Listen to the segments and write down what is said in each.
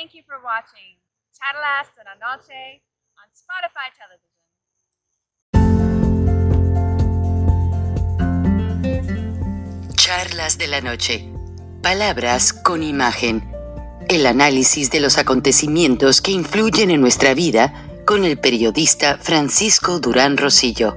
Thank you for watching de la Noche on Spotify Television. Charlas de la Noche. Palabras con imagen. El análisis de los acontecimientos que influyen en nuestra vida con el periodista Francisco Durán Rosillo.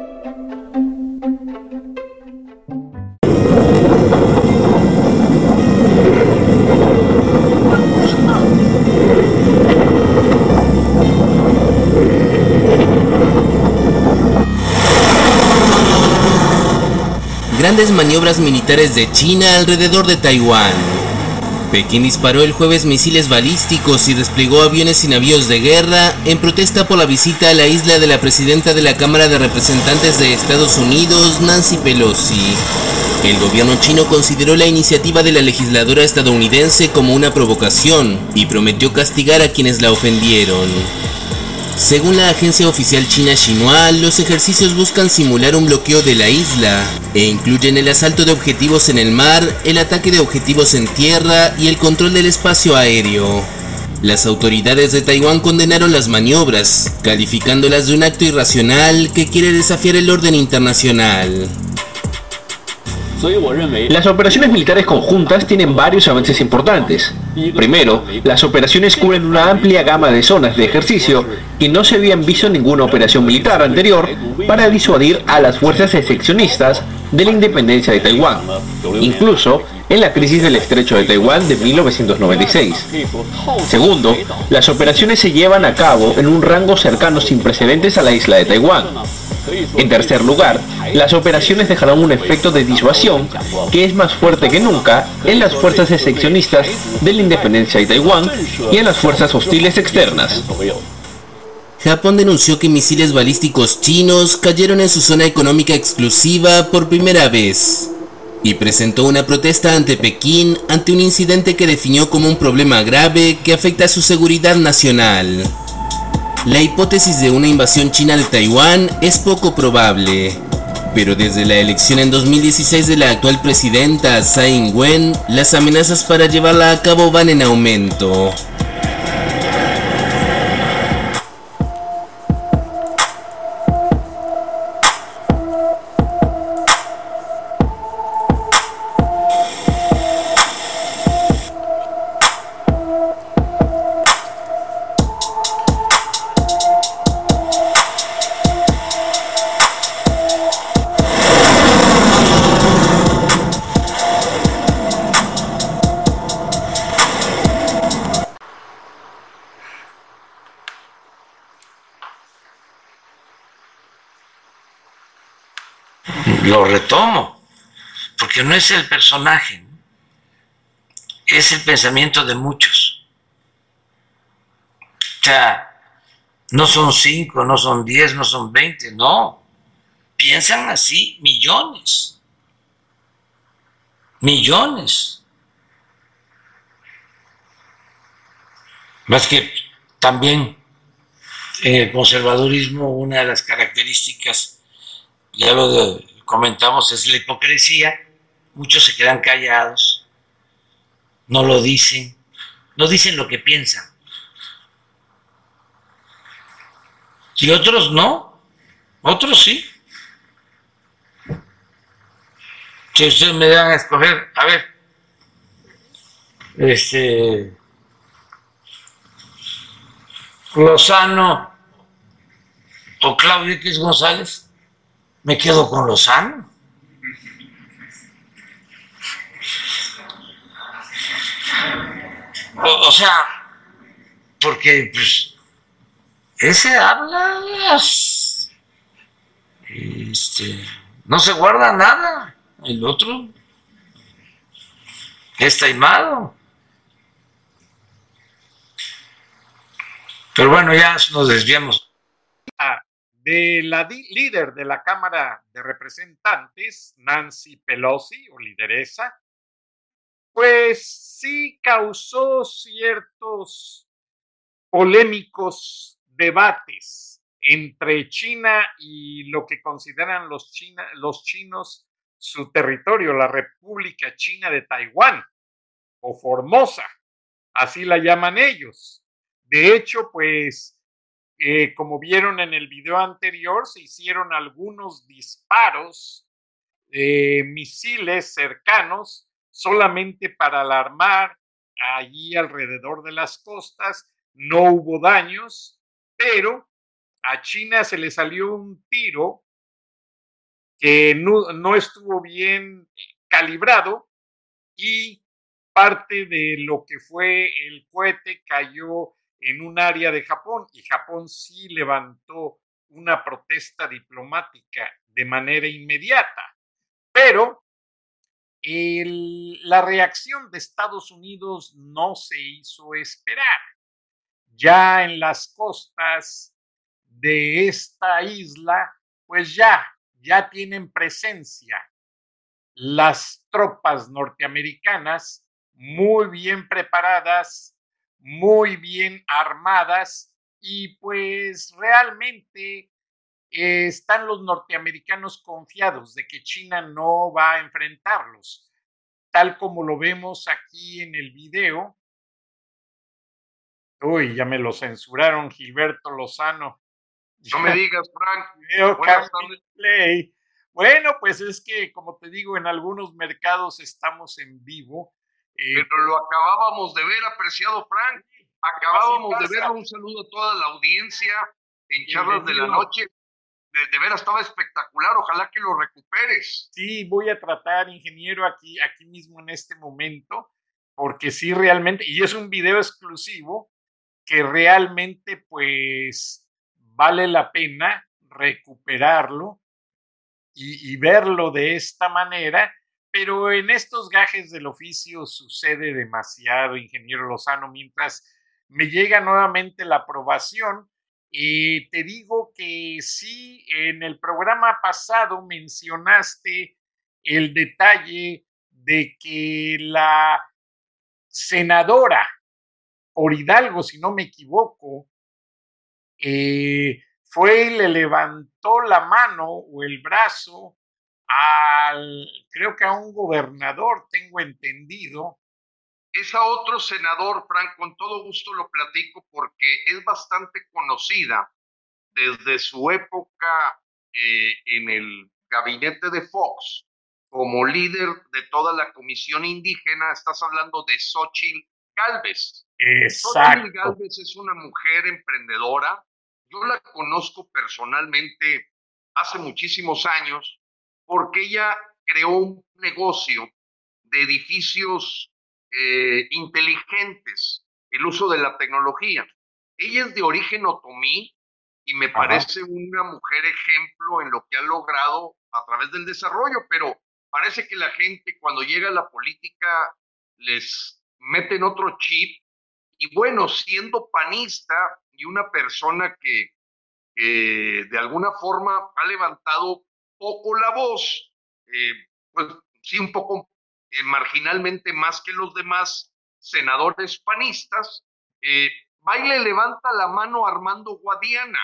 Grandes maniobras militares de China alrededor de Taiwán. Pekín disparó el jueves misiles balísticos y desplegó aviones y navíos de guerra en protesta por la visita a la isla de la presidenta de la Cámara de Representantes de Estados Unidos, Nancy Pelosi. El gobierno chino consideró la iniciativa de la legisladora estadounidense como una provocación y prometió castigar a quienes la ofendieron. Según la agencia oficial china Xinhua, los ejercicios buscan simular un bloqueo de la isla e incluyen el asalto de objetivos en el mar, el ataque de objetivos en tierra y el control del espacio aéreo. Las autoridades de Taiwán condenaron las maniobras, calificándolas de un acto irracional que quiere desafiar el orden internacional. Las operaciones militares conjuntas tienen varios avances importantes. Primero, las operaciones cubren una amplia gama de zonas de ejercicio que no se habían visto en ninguna operación militar anterior para disuadir a las fuerzas seccionistas de la independencia de Taiwán, incluso en la crisis del estrecho de Taiwán de 1996. Segundo, las operaciones se llevan a cabo en un rango cercano sin precedentes a la isla de Taiwán. En tercer lugar, las operaciones dejarán un efecto de disuasión que es más fuerte que nunca en las fuerzas seccionistas de la independencia de Taiwán y en las fuerzas hostiles externas. Japón denunció que misiles balísticos chinos cayeron en su zona económica exclusiva por primera vez y presentó una protesta ante Pekín ante un incidente que definió como un problema grave que afecta a su seguridad nacional. La hipótesis de una invasión china de Taiwán es poco probable, pero desde la elección en 2016 de la actual presidenta Tsai Ing-wen, las amenazas para llevarla a cabo van en aumento. Retomo, porque no es el personaje, es el pensamiento de muchos. O sea, no son cinco, no son diez, no son veinte, no. Piensan así millones. Millones. Más que también en el conservadurismo una de las características, ya lo de, comentamos es la hipocresía. Muchos se quedan callados, no lo dicen, no dicen lo que piensan. Y otros no, otros sí. Si ustedes me dan a escoger, a ver, este, Lozano o Claudio X González, me quedo con Lozano. O, o sea, porque pues ese habla, este, no se guarda nada. el otro es taimado. Pero bueno, ya nos desviamos. De la líder de la Cámara de Representantes, Nancy Pelosi, o lideresa, pues sí causó ciertos polémicos debates entre China y lo que consideran los, los chinos su territorio, la República China de Taiwán, o Formosa, así la llaman ellos. De hecho, pues, eh, como vieron en el video anterior, se hicieron algunos disparos de misiles cercanos solamente para alarmar allí alrededor de las costas. No hubo daños, pero a China se le salió un tiro que no, no estuvo bien calibrado y parte de lo que fue el cohete cayó en un área de Japón y Japón sí levantó una protesta diplomática de manera inmediata. Pero la reacción de Estados Unidos no se hizo esperar. Ya en las costas de esta isla, pues ya, ya tienen presencia las tropas norteamericanas muy bien preparadas muy bien armadas y pues realmente eh, están los norteamericanos confiados de que China no va a enfrentarlos, tal como lo vemos aquí en el video. Uy, ya me lo censuraron, Gilberto Lozano. No me digas, Frank. Bueno, pues es que, como te digo, en algunos mercados estamos en vivo pero lo acabábamos de ver, apreciado Frank. Acabábamos de ver un saludo a toda la audiencia en charlas de la noche. De, de, veras estaba espectacular, ojalá que lo recuperes. Sí, voy a tratar, ingeniero, aquí, aquí mismo en este momento, porque sí, realmente, y es un video exclusivo que realmente pues vale la pena recuperarlo y, y verlo de esta manera pero en estos gajes del oficio sucede demasiado, ingeniero Lozano, mientras me llega nuevamente la aprobación. Y te digo que sí, en el programa pasado mencionaste el detalle de que la senadora por Hidalgo, si no me equivoco, eh, fue y le levantó la mano o el brazo al, creo que a un gobernador, tengo entendido. Es a otro senador, Frank, con todo gusto lo platico porque es bastante conocida desde su época eh, en el gabinete de Fox como líder de toda la comisión indígena. Estás hablando de Xochitl Galvez. Exacto. Xochitl Galvez es una mujer emprendedora. Yo la conozco personalmente hace muchísimos años porque ella creó un negocio de edificios eh, inteligentes, el uso de la tecnología. Ella es de origen otomí y me parece una mujer ejemplo en lo que ha logrado a través del desarrollo, pero parece que la gente cuando llega a la política les meten otro chip y bueno, siendo panista y una persona que de alguna forma ha levantado poco la voz, eh, pues sí, un poco eh, marginalmente más que los demás senadores panistas, eh, Baile levanta la mano Armando Guadiana.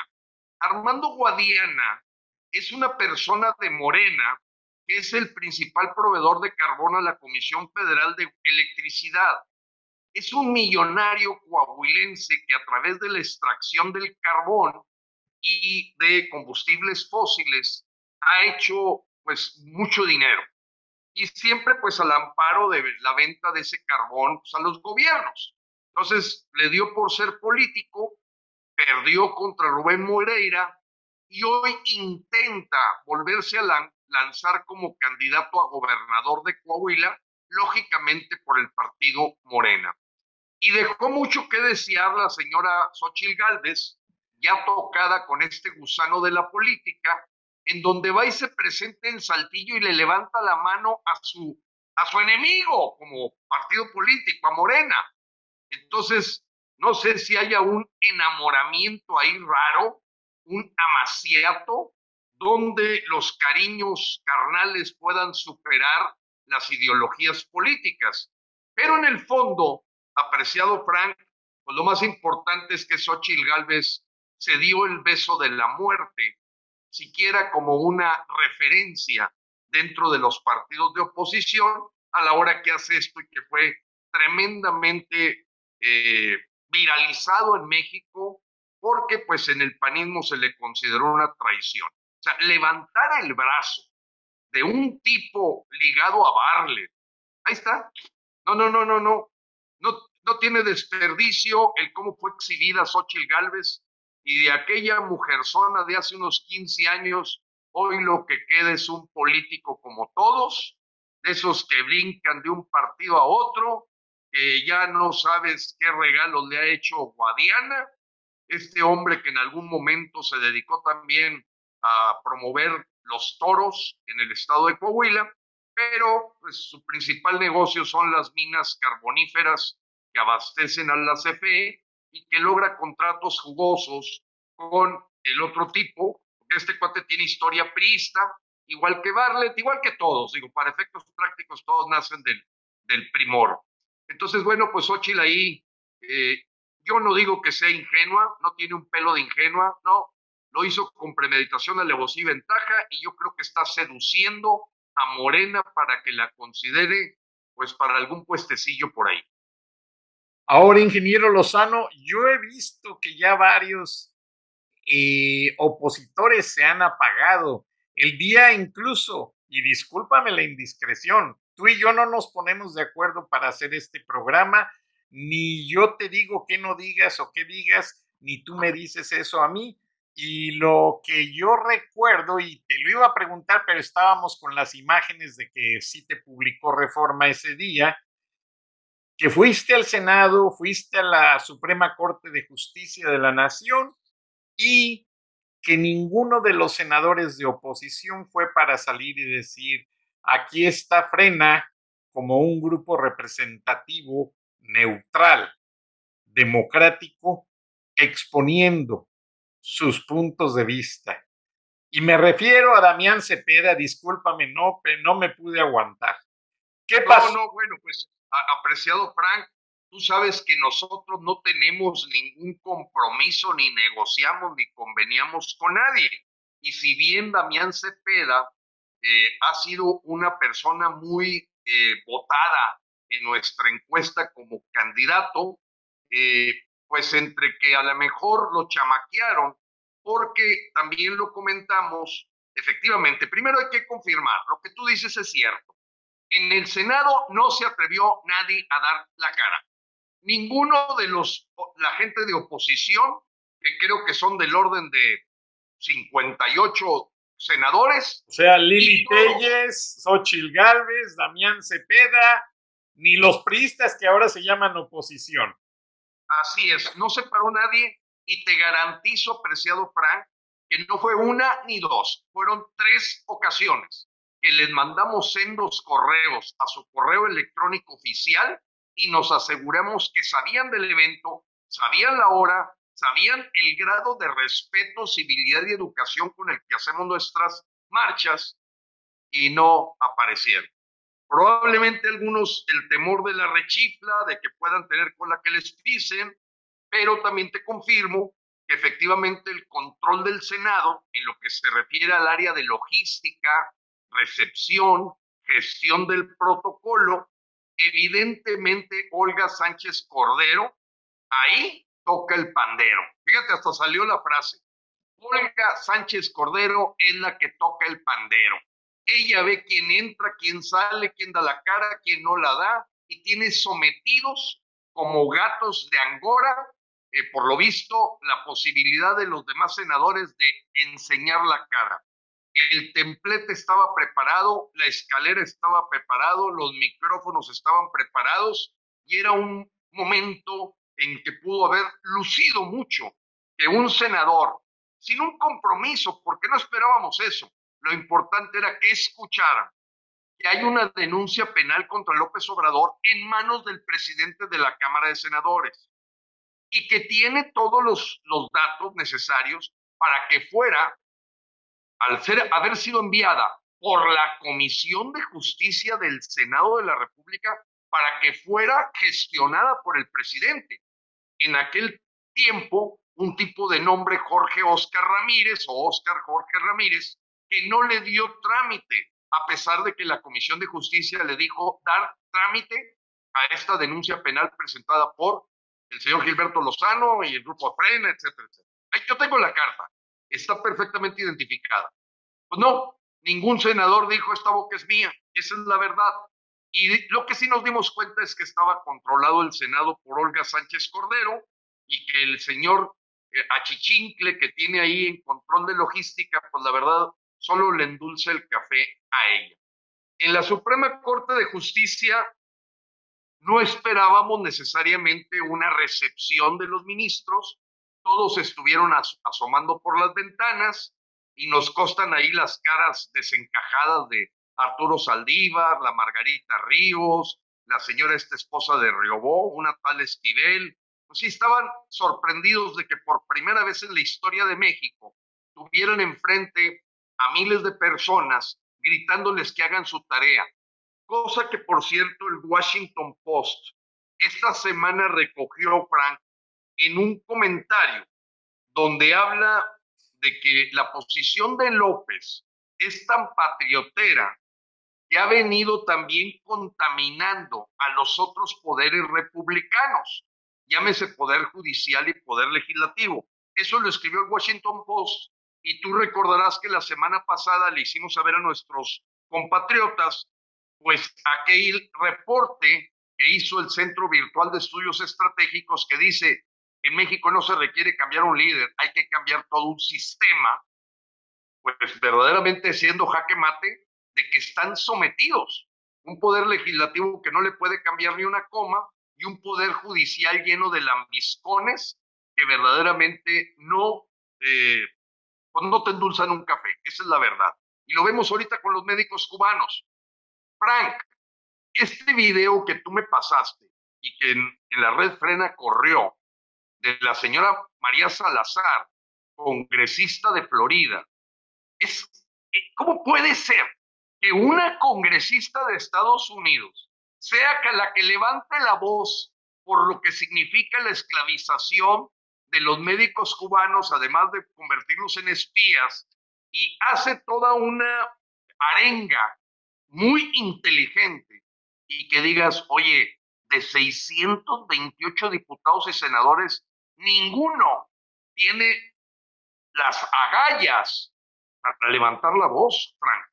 Armando Guadiana es una persona de Morena que es el principal proveedor de carbón a la Comisión Federal de Electricidad. Es un millonario coahuilense que a través de la extracción del carbón y de combustibles fósiles ha hecho pues mucho dinero y siempre pues al amparo de la venta de ese carbón pues, a los gobiernos. Entonces le dio por ser político, perdió contra Rubén Moreira y hoy intenta volverse a lanzar como candidato a gobernador de Coahuila, lógicamente por el partido Morena. Y dejó mucho que desear la señora Xochil Gálvez, ya tocada con este gusano de la política, en donde va y se presenta en Saltillo y le levanta la mano a su, a su enemigo como partido político, a Morena. Entonces, no sé si haya un enamoramiento ahí raro, un amaciato, donde los cariños carnales puedan superar las ideologías políticas. Pero en el fondo, apreciado Frank, pues lo más importante es que Xochitl Gálvez se dio el beso de la muerte, siquiera como una referencia dentro de los partidos de oposición a la hora que hace esto y que fue tremendamente eh, viralizado en México porque pues en el panismo se le consideró una traición. O sea, levantar el brazo de un tipo ligado a Barlet, ahí está. No, no, no, no, no. No, no tiene desperdicio el cómo fue exhibida Xochitl Galvez y de aquella mujerzona de hace unos 15 años, hoy lo que queda es un político como todos, de esos que brincan de un partido a otro, que ya no sabes qué regalos le ha hecho Guadiana, este hombre que en algún momento se dedicó también a promover los toros en el estado de Coahuila, pero pues, su principal negocio son las minas carboníferas que abastecen a la CFE que logra contratos jugosos con el otro tipo, porque este cuate tiene historia priista, igual que Barlet, igual que todos, digo, para efectos prácticos todos nacen del, del primor. Entonces, bueno, pues Ochil ahí, eh, yo no digo que sea ingenua, no tiene un pelo de ingenua, no, lo hizo con premeditación, alevosía y ventaja, y yo creo que está seduciendo a Morena para que la considere, pues, para algún puestecillo por ahí. Ahora, ingeniero Lozano, yo he visto que ya varios eh, opositores se han apagado. El día incluso, y discúlpame la indiscreción, tú y yo no nos ponemos de acuerdo para hacer este programa, ni yo te digo que no digas o qué digas, ni tú me dices eso a mí. Y lo que yo recuerdo, y te lo iba a preguntar, pero estábamos con las imágenes de que sí te publicó Reforma ese día, que fuiste al Senado, fuiste a la Suprema Corte de Justicia de la Nación y que ninguno de los senadores de oposición fue para salir y decir, aquí está Frena como un grupo representativo, neutral, democrático, exponiendo sus puntos de vista. Y me refiero a Damián Cepeda, discúlpame, no, no me pude aguantar. ¿Qué pasó? No, no, bueno, pues apreciado Frank, tú sabes que nosotros no tenemos ningún compromiso, ni negociamos, ni conveniamos con nadie. Y si bien Damián Cepeda eh, ha sido una persona muy eh, votada en nuestra encuesta como candidato, eh, pues entre que a lo mejor lo chamaquearon, porque también lo comentamos, efectivamente, primero hay que confirmar, lo que tú dices es cierto. En el Senado no se atrevió nadie a dar la cara. Ninguno de los, la gente de oposición, que creo que son del orden de 58 senadores. O sea, Lili Telles, Xochil Gálvez, Damián Cepeda, ni los priistas que ahora se llaman oposición. Así es, no se paró nadie y te garantizo, apreciado Frank, que no fue una ni dos, fueron tres ocasiones que les mandamos sendos correos a su correo electrónico oficial y nos aseguramos que sabían del evento, sabían la hora, sabían el grado de respeto, civilidad y educación con el que hacemos nuestras marchas y no aparecieron. Probablemente algunos el temor de la rechifla, de que puedan tener con la que les pisen, pero también te confirmo que efectivamente el control del Senado en lo que se refiere al área de logística, recepción, gestión del protocolo, evidentemente Olga Sánchez Cordero, ahí toca el pandero. Fíjate, hasta salió la frase. Olga Sánchez Cordero es la que toca el pandero. Ella ve quién entra, quién sale, quién da la cara, quién no la da, y tiene sometidos como gatos de Angora, eh, por lo visto, la posibilidad de los demás senadores de enseñar la cara el templete estaba preparado, la escalera estaba preparado, los micrófonos estaban preparados y era un momento en que pudo haber lucido mucho que un senador, sin un compromiso, porque no esperábamos eso, lo importante era que escucharan que hay una denuncia penal contra López Obrador en manos del presidente de la Cámara de Senadores y que tiene todos los, los datos necesarios para que fuera, al ser, haber sido enviada por la Comisión de Justicia del Senado de la República, para que fuera gestionada por el presidente. En aquel tiempo, un tipo de nombre Jorge Oscar Ramírez o Oscar Jorge Ramírez, que no le dio trámite, a pesar de que la Comisión de Justicia le dijo dar trámite a esta denuncia penal presentada por el señor Gilberto Lozano y el grupo Frena, etcétera, etcétera. yo tengo la carta, está perfectamente identificada. Pues no, ningún senador dijo esta boca es mía, esa es la verdad. Y lo que sí nos dimos cuenta es que estaba controlado el Senado por Olga Sánchez Cordero y que el señor eh, Achichincle que tiene ahí en control de logística, pues la verdad solo le endulce el café a ella. En la Suprema Corte de Justicia no esperábamos necesariamente una recepción de los ministros, todos estuvieron asomando por las ventanas y nos costan ahí las caras desencajadas de Arturo Saldívar, la Margarita Ríos, la señora esta esposa de Riobó, una tal Esquivel, pues sí, estaban sorprendidos de que por primera vez en la historia de México tuvieran enfrente a miles de personas gritándoles que hagan su tarea, cosa que por cierto el Washington Post esta semana recogió Frank en un comentario donde habla de que la posición de López es tan patriotera que ha venido también contaminando a los otros poderes republicanos, llámese poder judicial y poder legislativo. Eso lo escribió el Washington Post y tú recordarás que la semana pasada le hicimos saber a nuestros compatriotas, pues aquel reporte que hizo el Centro Virtual de Estudios Estratégicos que dice, en México no se requiere cambiar un líder, hay que cambiar todo un sistema, pues verdaderamente siendo jaque mate de que están sometidos. Un poder legislativo que no le puede cambiar ni una coma y un poder judicial lleno de lambiscones que verdaderamente no, eh, pues no te endulzan un café. Esa es la verdad. Y lo vemos ahorita con los médicos cubanos. Frank, este video que tú me pasaste y que en, en la red frena corrió de la señora María Salazar, congresista de Florida, es, eh, ¿cómo puede ser que una congresista de Estados Unidos sea la que levante la voz por lo que significa la esclavización de los médicos cubanos, además de convertirlos en espías, y hace toda una arenga muy inteligente y que digas, oye, de 628 diputados y senadores, ninguno tiene las agallas para levantar la voz, Frank.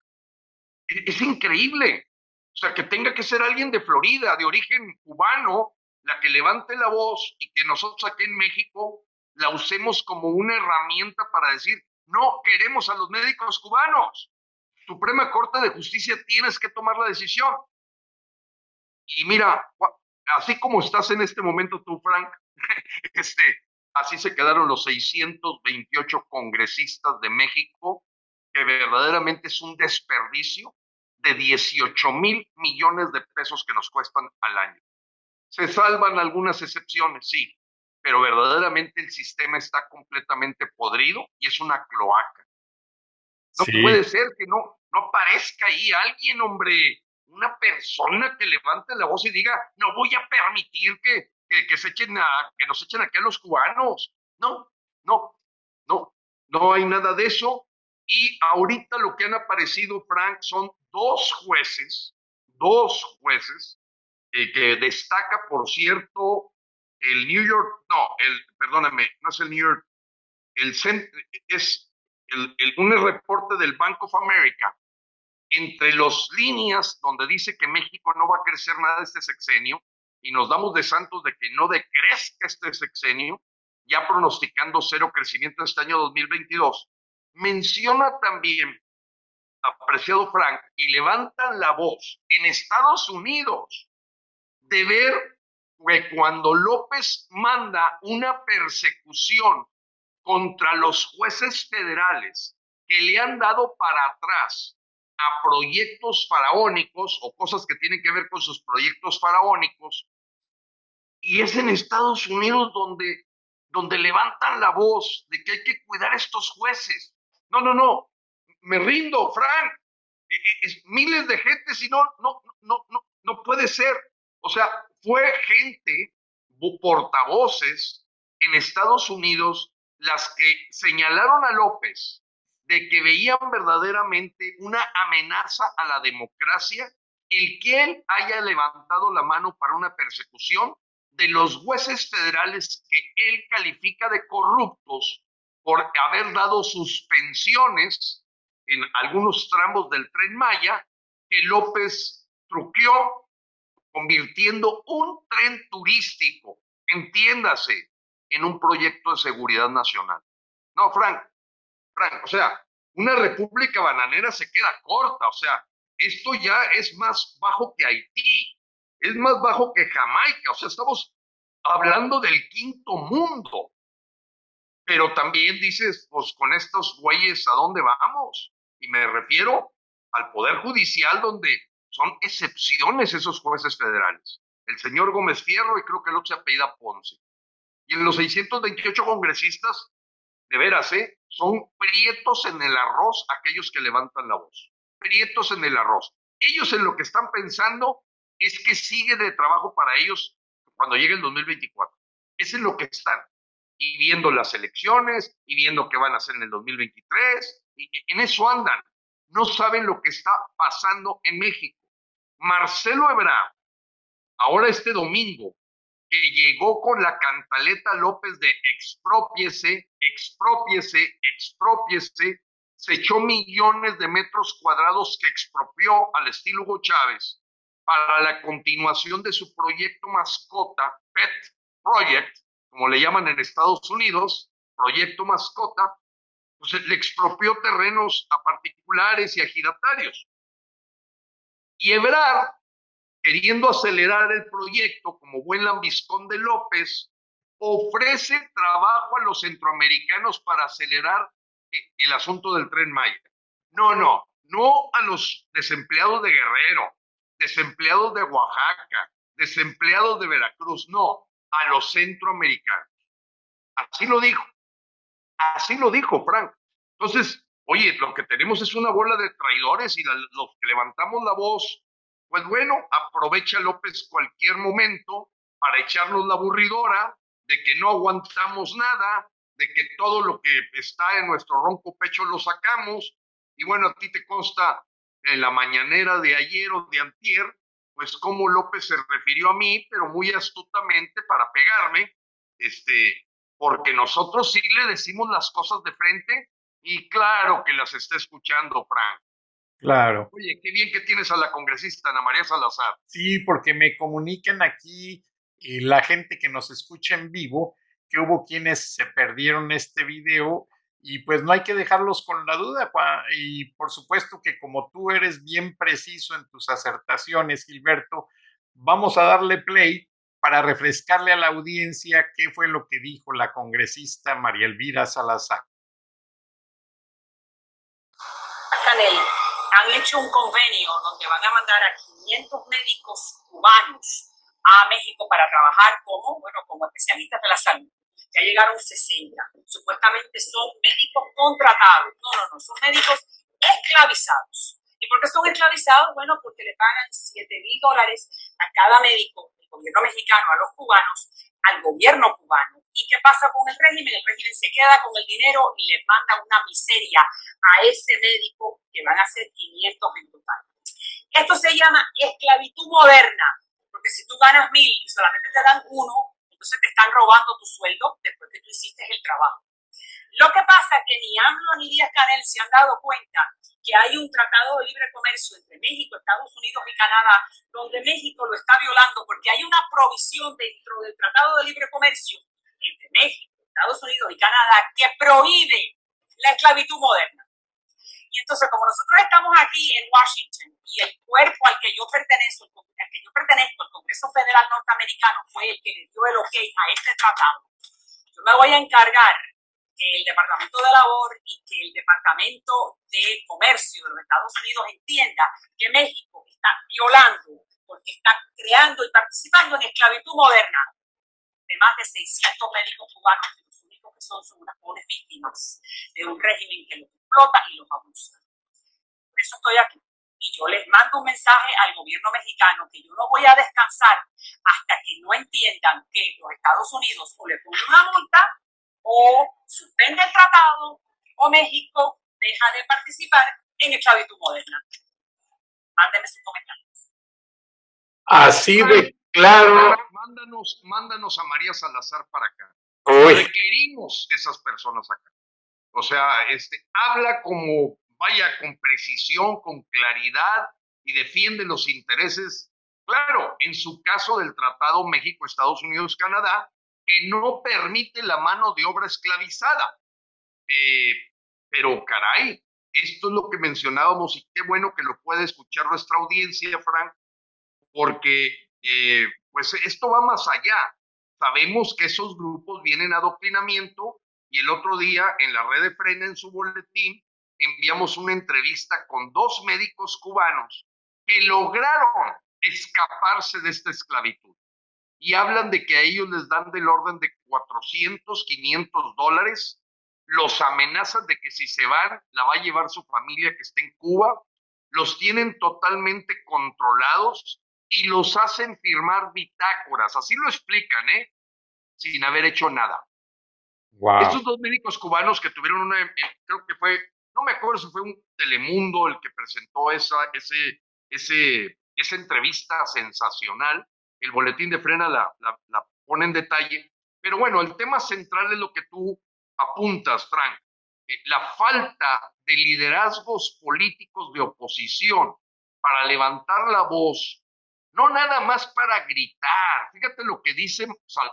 E-, es, increíble. O sea, que tenga que ser alguien de Florida, de origen cubano, la que levante la voz y que nosotros aquí en México la usemos como una herramienta para decir, no queremos a los médicos cubanos. Suprema Corte de Justicia tienes que tomar la decisión. Y mira, así como estás en este momento tú, Frank, este, así se quedaron los 628 congresistas de México, que verdaderamente es un desperdicio de 18 mil millones de pesos que nos cuestan al año. Se salvan algunas excepciones, sí, pero verdaderamente el sistema está completamente podrido y es una cloaca. No puede ser que no, no aparezca ahí alguien, hombre, una persona que levante la voz y diga, no voy a permitir que, que, se echen a, que nos echen aquí a los cubanos. No, no, no, no hay nada de eso. Y ahorita lo que han aparecido, Frank, son dos jueces, dos jueces, eh, que destaca, por cierto, el New York, no, el, perdóname, no es el New York, el es el, el, un reporte del Bank of America entre las líneas donde dice que México no va a crecer nada este sexenio y nos damos de santos de que no decrezca este sexenio, ya pronosticando cero crecimiento este año 2022, menciona también, apreciado Frank, y levantan la voz en Estados Unidos de ver que cuando López manda una persecución contra los jueces federales que le han dado para atrás a proyectos faraónicos o cosas que tienen que ver con sus proyectos faraónicos. Y es en Estados Unidos donde, donde levantan la voz de que hay que cuidar a estos jueces. No, no, no, me rindo, Frank. E, e, es, miles de gente, si no, no, no, no, no puede ser. O sea, fue gente, portavoces en Estados Unidos, las que señalaron a López de que veían verdaderamente una amenaza a la democracia el que él haya levantado la mano para una persecución de los jueces federales que él califica de corruptos por haber dado suspensiones en algunos tramos del tren Maya que López truqueó, convirtiendo un tren turístico, entiéndase, en un proyecto de seguridad nacional. No, Frank, Frank, o sea, una república bananera se queda corta, o sea, esto ya es más bajo que Haití, es más bajo que Jamaica, o sea, estamos hablando del quinto mundo. Pero también dices, pues con estos güeyes, ¿a dónde vamos? Y me refiero al Poder Judicial, donde son excepciones esos jueces federales. El señor Gómez Fierro y creo que el otro se apellida Ponce. Y en los 628 congresistas, de veras, ¿eh? son prietos en el arroz aquellos que levantan la voz. Prietos en el arroz. Ellos en lo que están pensando es que sigue de trabajo para ellos cuando llegue el 2024. Eso es lo que están. Y viendo las elecciones, y viendo qué van a hacer en el 2023, y en eso andan. No saben lo que está pasando en México. Marcelo Ebrard, ahora este domingo, llegó con la cantaleta López de expropiese, expropiese, expropiese, se echó millones de metros cuadrados que expropió al estilo Hugo Chávez para la continuación de su proyecto mascota, Pet Project, como le llaman en Estados Unidos, proyecto mascota, pues le expropió terrenos a particulares y a giratarios. Y Ebrard queriendo acelerar el proyecto como buen lambiscón de López, ofrece trabajo a los centroamericanos para acelerar eh, el asunto del tren Maya. No, no, no a los desempleados de Guerrero, desempleados de Oaxaca, desempleados de Veracruz, no, a los centroamericanos. Así lo dijo, así lo dijo Frank. Entonces, oye, lo que tenemos es una bola de traidores y los que levantamos la voz pues bueno, aprovecha López cualquier momento para echarnos la aburridora de que no aguantamos nada, de que todo lo que está en nuestro ronco pecho lo sacamos. Y bueno, a ti te consta en la mañanera de ayer o de antier, pues cómo López se refirió a mí, pero muy astutamente para pegarme, este, porque nosotros sí le decimos las cosas de frente y claro que las está escuchando Frank. Claro. Oye, qué bien que tienes a la congresista Ana María Salazar. Sí, porque me comunican aquí eh, la gente que nos escucha en vivo que hubo quienes se perdieron este video y pues no hay que dejarlos con la duda. Y por supuesto que como tú eres bien preciso en tus acertaciones, Gilberto, vamos a darle play para refrescarle a la audiencia qué fue lo que dijo la congresista María Elvira Salazar. Canel han hecho un convenio donde van a mandar a 500 médicos cubanos a México para trabajar como, bueno, como especialistas de la salud. Ya llegaron 60. Supuestamente son médicos contratados. No, no, no, son médicos esclavizados. ¿Y por qué son esclavizados? Bueno, porque le pagan 7 mil dólares a cada médico del gobierno mexicano, a los cubanos, al gobierno cubano. ¿Y qué pasa con el régimen? El régimen se queda con el dinero y le manda una miseria a ese médico que van a ser 500 en total. Esto se llama esclavitud moderna, porque si tú ganas mil y solamente te dan uno, entonces te están robando tu sueldo después que tú hiciste el trabajo. Lo que pasa es que ni AMLO ni Díaz Canel se han dado cuenta que hay un tratado de libre comercio entre México, Estados Unidos y Canadá, donde México lo está violando porque hay una provisión dentro del tratado de libre comercio entre México, Estados Unidos y Canadá que prohíbe la esclavitud moderna. Y entonces, como nosotros estamos aquí en Washington y el cuerpo al que yo pertenezco, al que yo pertenezco, el Congreso Federal Norteamericano, fue el que le dio el ok a este tratado, yo me voy a encargar que el Departamento de Labor y que el Departamento de Comercio de los Estados Unidos entienda que México está violando porque está creando y participando en esclavitud moderna de más de 600 médicos cubanos que los únicos que son son unas pobres víctimas de un régimen que los explota y los abusa. Por eso estoy aquí. Y yo les mando un mensaje al gobierno mexicano que yo no voy a descansar hasta que no entiendan que los Estados Unidos o le ponen una multa o suspende el tratado o México deja de participar en esclavitud moderna. Mándenme sus comentarios. Así de claro. Mándanos, mándanos a María Salazar para acá. Uy. Requerimos esas personas acá. O sea, este, habla como, vaya, con precisión, con claridad y defiende los intereses, claro, en su caso del Tratado México, Estados Unidos, Canadá, que no permite la mano de obra esclavizada. Eh, pero caray, esto es lo que mencionábamos y qué bueno que lo puede escuchar nuestra audiencia, Frank, porque eh, pues esto va más allá. Sabemos que esos grupos vienen a adoctrinamiento y el otro día en la red de frena en su boletín enviamos una entrevista con dos médicos cubanos que lograron escaparse de esta esclavitud y hablan de que a ellos les dan del orden de 400, 500 dólares, los amenazan de que si se van, la va a llevar su familia que está en Cuba, los tienen totalmente controlados y los hacen firmar bitácoras, así lo explican, ¿eh? Sin haber hecho nada. Wow. Estos dos médicos cubanos que tuvieron una, eh, creo que fue, no me acuerdo si fue un Telemundo el que presentó esa, ese, ese, esa entrevista sensacional, el boletín de frena la, la, pone en detalle, pero bueno, el tema central es lo que tú apuntas, Frank, eh, la falta de liderazgos políticos de oposición para levantar la voz, no nada más para gritar, fíjate lo que dice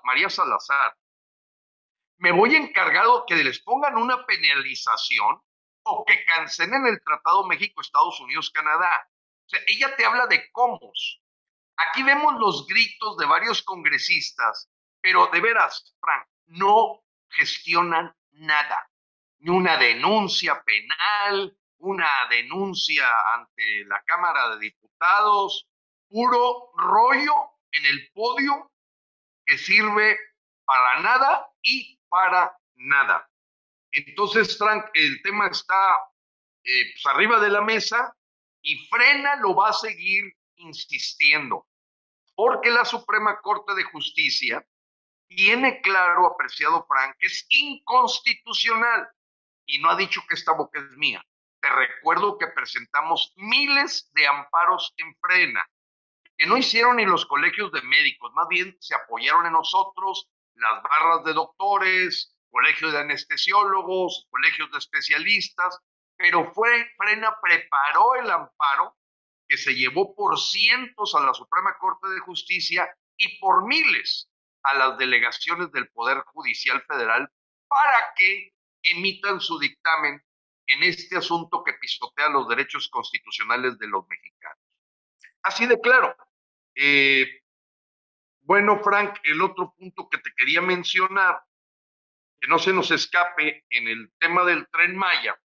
María Salazar, me voy encargado que les pongan una penalización o que cancelen el Tratado México-Estados Unidos-Canadá. O sea, ella te habla de cómo. Aquí vemos los gritos de varios congresistas, pero de veras, Frank, no gestionan nada. Ni una denuncia penal, una denuncia ante la Cámara de Diputados, puro rollo en el podio que sirve para nada y para nada. Entonces, Frank, el tema está eh, pues arriba de la mesa y Frena lo va a seguir insistiendo, porque la Suprema Corte de Justicia tiene claro, apreciado Frank, que es inconstitucional. Y no ha dicho que esta boca es mía. Te recuerdo que presentamos miles de amparos en Frena, que no hicieron ni los colegios de médicos, más bien se apoyaron en nosotros, las barras de doctores, colegios de anestesiólogos, colegios de especialistas, pero fue, Frena preparó el amparo que se llevó por cientos a la Suprema Corte de Justicia y por miles a las delegaciones del Poder Judicial Federal para que emitan su dictamen en este asunto que pisotea los derechos constitucionales de los mexicanos. Así de claro. Eh, bueno, Frank, el otro punto que te quería mencionar, que no se nos escape en el tema del tren Maya,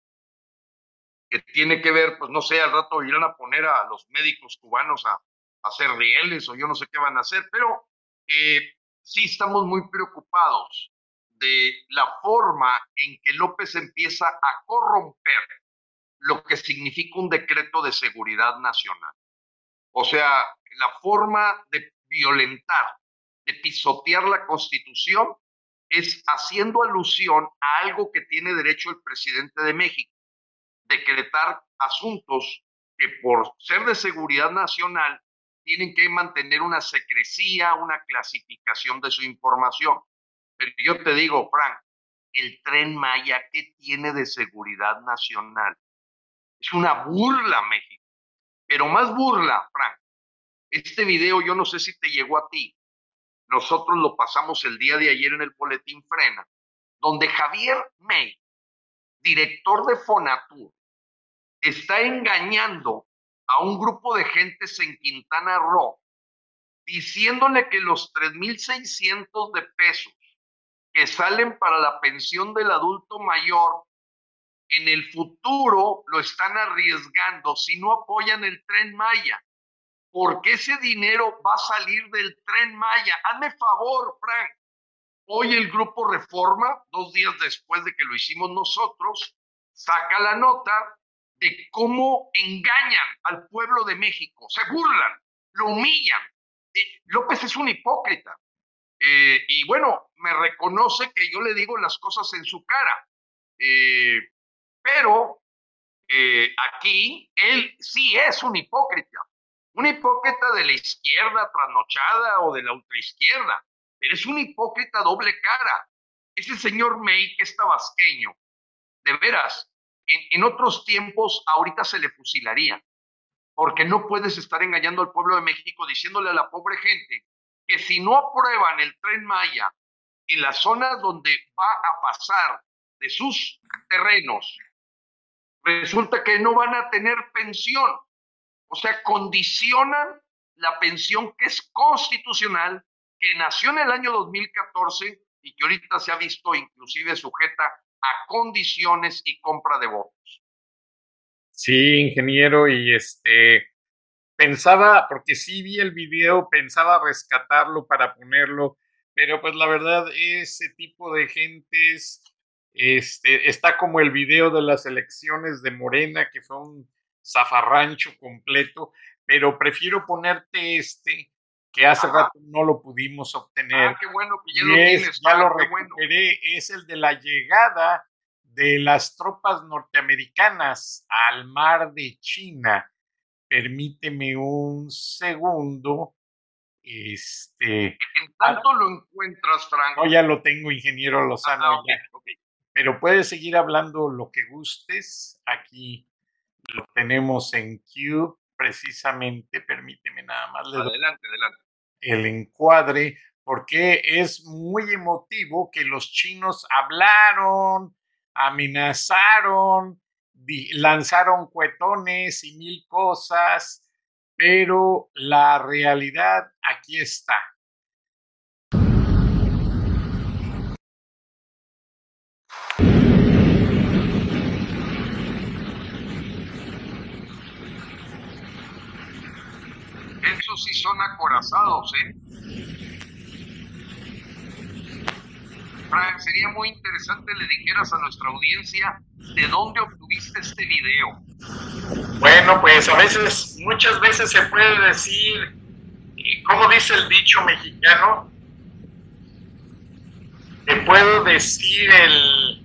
tiene que ver, pues no sé, al rato irán a poner a los médicos cubanos a, a hacer rieles o yo no sé qué van a hacer, pero eh, sí estamos muy preocupados de la forma en que López empieza a corromper lo que significa un decreto de seguridad nacional. O sea, la forma de violentar, de pisotear la constitución es haciendo alusión a algo que tiene derecho el presidente de México, decretar asuntos que por ser de seguridad nacional tienen que mantener una secrecía, una clasificación de su información. Pero yo te digo, Frank, el tren Maya, ¿qué tiene de seguridad nacional? Es una burla, México. Pero más burla, Frank. Este video yo no sé si te llegó a ti. Nosotros lo pasamos el día de ayer en el boletín Frena, donde Javier May, director de Fonatur, está engañando a un grupo de gentes en Quintana Roo, diciéndole que los 3.600 de pesos que salen para la pensión del adulto mayor, en el futuro lo están arriesgando si no apoyan el tren Maya. Porque ese dinero va a salir del tren Maya. Hazme favor, Frank. Hoy el grupo Reforma, dos días después de que lo hicimos nosotros, saca la nota cómo engañan al pueblo de México, se burlan, lo humillan. Eh, López es un hipócrita. Eh, y bueno, me reconoce que yo le digo las cosas en su cara. Eh, pero aquí él sí es un hipócrita. Un hipócrita de la izquierda trasnochada o de la ultraizquierda. Pero es un hipócrita doble cara. Ese señor May que es tabasqueño. De veras, en, otros tiempos ahorita se le fusilaría, porque no puedes estar engañando al pueblo de México diciéndole a la pobre gente que si no aprueban el tren Maya en la zona donde va a pasar de sus terrenos, resulta que no van a tener pensión. O sea, condicionan la pensión que es constitucional, que nació en el año 2014 y que ahorita se ha visto inclusive sujeta a condiciones y compra de votos. Sí, ingeniero, y este pensaba, porque sí vi el video, pensaba rescatarlo para ponerlo, pero pues la verdad, ese tipo de gentes, este, está como el video de las elecciones de Morena, que fue un zafarrancho completo, pero prefiero ponerte este, que hace rato no lo pudimos obtener. Ah, qué bueno que ya lo tienes. Ya lo recuperé, es el de la llegada de las tropas norteamericanas al mar de China. Permíteme un segundo. Este. En tanto lo encuentras, Franco. No, ya lo tengo, ingeniero Lozano. Ah, Pero puedes seguir hablando lo que gustes. Aquí lo tenemos en Q precisamente. Permíteme nada más. adelante, adelante el encuadre, porque es muy emotivo que los chinos hablaron, amenazaron, lanzaron cuetones y mil cosas, pero la realidad aquí está. Esos sí son acorazados, ¿eh? Frank, sería muy interesante le dijeras a nuestra audiencia de dónde obtuviste este video. Bueno, pues a veces, muchas veces se puede decir, ¿cómo dice el dicho mexicano? Te puedo decir el...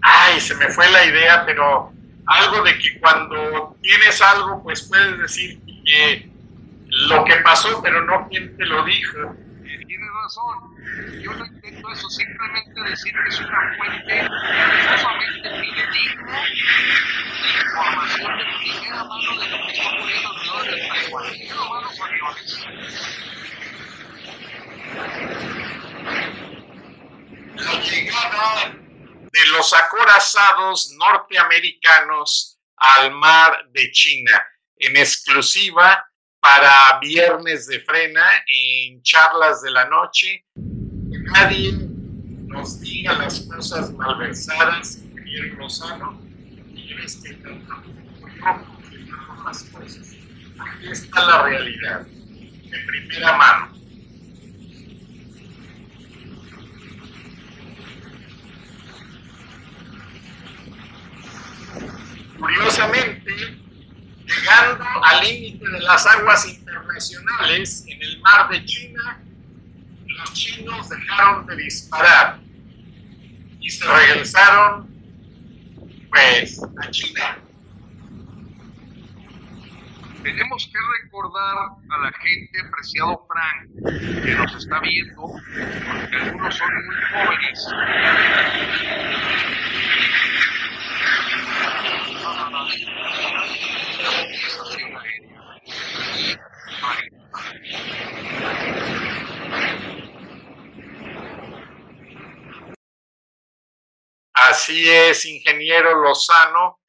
Ay, se me fue la idea, pero algo de que cuando tienes algo, pues puedes decir que lo que pasó, pero no quién te lo dijo. Tienes razón. Yo no intento eso, simplemente decir que es una fuente sumamente fidedigna de información de primera mano de lo que está ocurriendo alrededor del Taiwán. ¿Qué lo van los aviones? La llegada de los acorazados norteamericanos al mar de China, en exclusiva para viernes de frena en charlas de la noche. Que nadie nos diga las cosas malversadas, ingeniero Lozano, y ves que las cosas. Aquí está la realidad, de primera mano. Curiosamente, llegando al límite de las aguas internacionales en el mar de China, los chinos dejaron de disparar y se regresaron pues a China. Tenemos que recordar a la gente, apreciado Frank, que nos está viendo, porque algunos son muy jóvenes. Así es, ingeniero Lozano.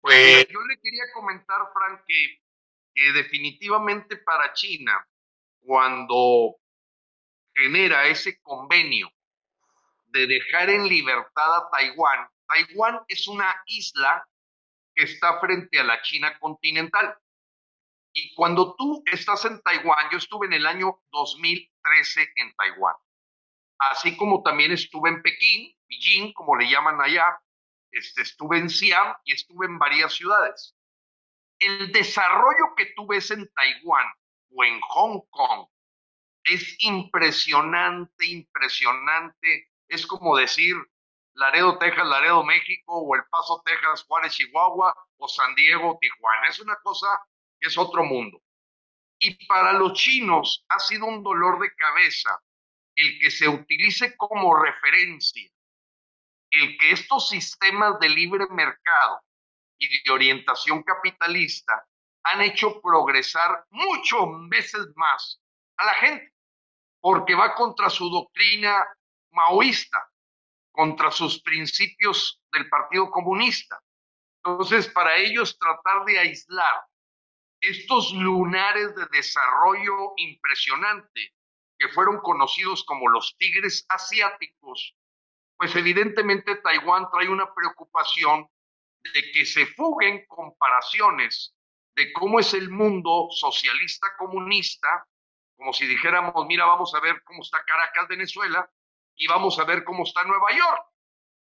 Pues yo le quería comentar, Frank, que, que definitivamente para China, cuando genera ese convenio de dejar en libertad a Taiwán. Taiwán es una isla está frente a la China continental. Y cuando tú estás en Taiwán, yo estuve en el año 2013 en Taiwán, así como también estuve en Pekín, Beijing, como le llaman allá, este, estuve en Siam y estuve en varias ciudades. El desarrollo que tú ves en Taiwán o en Hong Kong es impresionante, impresionante. Es como decir Laredo, Texas, Laredo, México, o El Paso, Texas, Juárez, Chihuahua, o San Diego, Tijuana. Es una cosa que es otro mundo. Y para los chinos ha sido un dolor de cabeza el que se utilice como referencia, el que estos sistemas de libre mercado y de orientación capitalista han hecho progresar mucho veces más a la gente, porque va contra su doctrina maoísta, contra sus principios del Partido Comunista. Entonces, para ellos tratar de aislar estos lunares de desarrollo impresionante que fueron conocidos como los tigres asiáticos, pues evidentemente Taiwán trae una preocupación de que se fuguen comparaciones de cómo es el mundo socialista comunista, como si dijéramos, mira, vamos a ver cómo está Caracas, Venezuela, y vamos a ver cómo está Nueva York.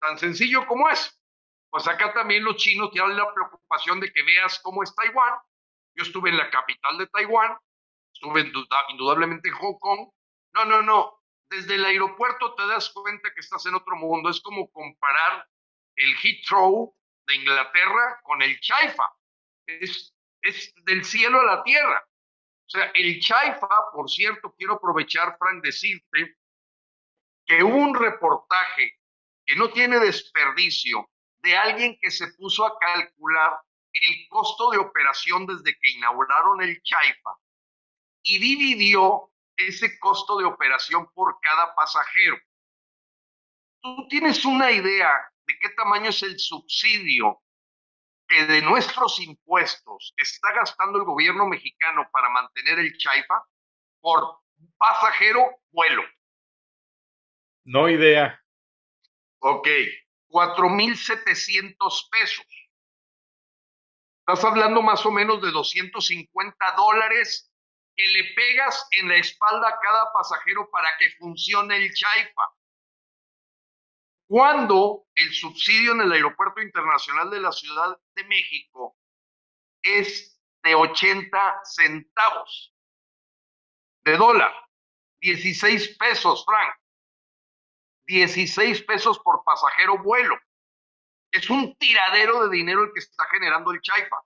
Tan sencillo como es. Pues acá también los chinos tienen la preocupación de que veas cómo es Taiwán. Yo estuve en la capital de Taiwán, estuve indudablemente en Hong Kong. No, no, no. Desde el aeropuerto te das cuenta que estás en otro mundo. Es como comparar el Heathrow de Inglaterra con el Chaifa. Es, es del cielo a la tierra. O sea, el Chaifa, por cierto, quiero aprovechar, Frank, decirte que un reportaje que no tiene desperdicio de alguien que se puso a calcular el costo de operación desde que inauguraron el Chaifa y dividió ese costo de operación por cada pasajero. ¿Tú tienes una idea de qué tamaño es el subsidio que de nuestros impuestos está gastando el gobierno mexicano para mantener el Chaifa por pasajero vuelo? No idea. Ok, 4.700 pesos. Estás hablando más o menos de 250 dólares que le pegas en la espalda a cada pasajero para que funcione el Chaifa. Cuando el subsidio en el Aeropuerto Internacional de la Ciudad de México es de 80 centavos de dólar, 16 pesos, Frank. 16 pesos por pasajero vuelo. Es un tiradero de dinero el que está generando el Chaifa.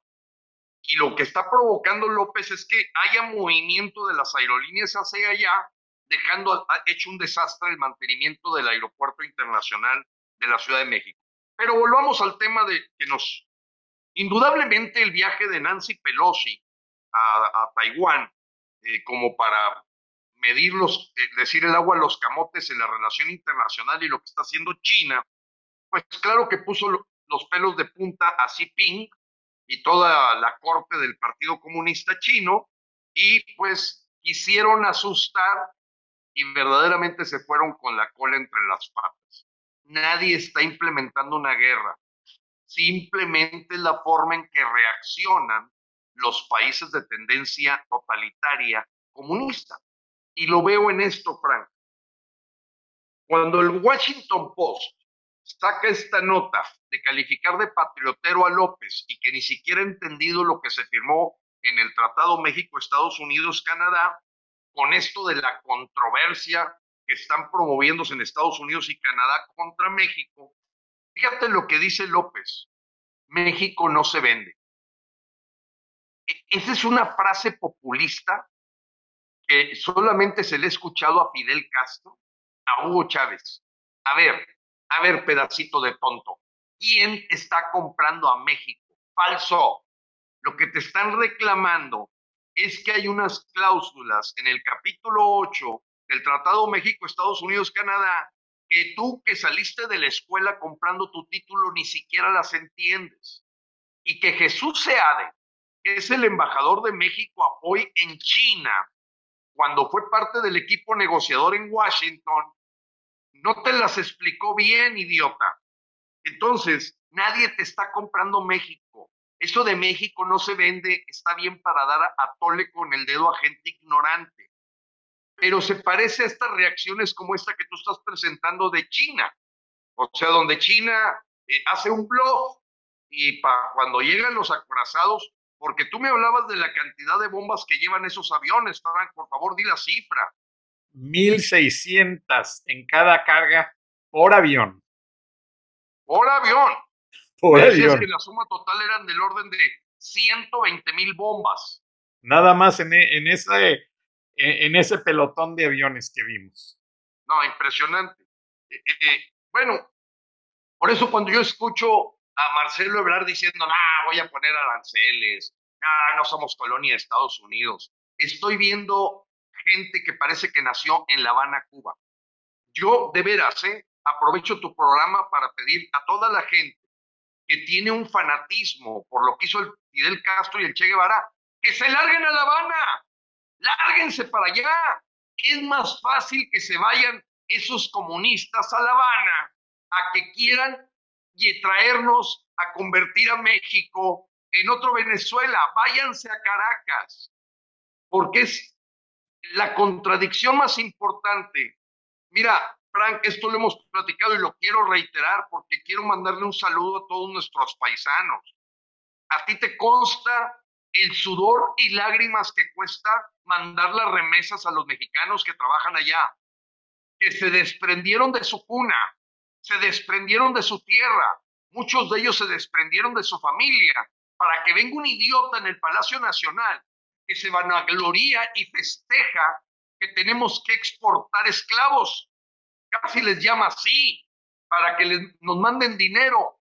Y lo que está provocando López es que haya movimiento de las aerolíneas hacia allá, dejando hecho un desastre el mantenimiento del aeropuerto internacional de la Ciudad de México. Pero volvamos al tema de que nos... Indudablemente el viaje de Nancy Pelosi a, Taiwán eh, como para medir los, eh, decir el agua a los camotes en la relación internacional y lo que está haciendo China, pues claro que puso los pelos de punta a Xi Jinping y toda la corte del Partido Comunista Chino y pues quisieron asustar y verdaderamente se fueron con la cola entre las patas. Nadie está implementando una guerra, simplemente la forma en que reaccionan los países de tendencia totalitaria comunista. Y lo veo en esto, Frank. Cuando el Washington Post saca esta nota de calificar de patriotero a López y que ni siquiera ha entendido lo que se firmó en el Tratado México-Estados Unidos-Canadá, con esto de la controversia que están promoviéndose en Estados Unidos y Canadá contra México, fíjate lo que dice López, México no se vende. E-, esa es una frase populista solamente se le ha escuchado a Fidel Castro, a Hugo Chávez. A ver, a ver, pedacito de tonto, ¿quién está comprando a México? Falso. Lo que te están reclamando es que hay unas cláusulas en el capítulo 8 del Tratado México-Estados Unidos-Canadá que tú que saliste de la escuela comprando tu título ni siquiera las entiendes. Y que Jesús Seade, que es el embajador de México hoy en China, cuando fue parte del equipo negociador en Washington, No te las explicó bien, idiota. Entonces, nadie te está comprando México. Eso de México no se vende, está bien para dar a tole con el dedo a gente ignorante. Pero se parece a estas reacciones como esta que tú estás presentando de China. O sea, donde China eh, hace un blog y para cuando llegan los acorazados, porque tú me hablabas de la cantidad de bombas que llevan esos aviones, Frank, por favor, di la cifra. 1.600 en cada carga por avión. Por avión. Por avión. que la suma total eran del orden de 120 mil bombas. Nada más en, e, en, ese, en, ese pelotón de aviones que vimos. No, impresionante. Eh, eh, bueno, por eso cuando yo escucho a Marcelo Ebrard diciendo, nah, voy a poner aranceles, no somos colonia de Estados Unidos, estoy viendo gente que parece que nació en La Habana, Cuba. Yo, de veras, ¿eh? aprovecho tu programa para pedir a toda la gente que tiene un fanatismo por lo que hizo el Fidel Castro y el Che Guevara, que se larguen a La Habana, lárguense para allá. Es más fácil que se vayan esos comunistas a La Habana a que quieran y traernos a convertir a México en otro Venezuela. Váyanse a Caracas, porque es la contradicción más importante. Mira, Frank, esto lo hemos platicado y lo quiero reiterar porque quiero mandarle un saludo a todos nuestros paisanos. A ti te consta el sudor y lágrimas que cuesta mandar las remesas a los mexicanos que trabajan allá, que se desprendieron de su cuna, se desprendieron de su tierra, muchos de ellos se desprendieron de su familia, para que venga un idiota en el Palacio Nacional que se vanagloria y festeja que tenemos que exportar esclavos. Casi les llama así, para que nos manden dinero,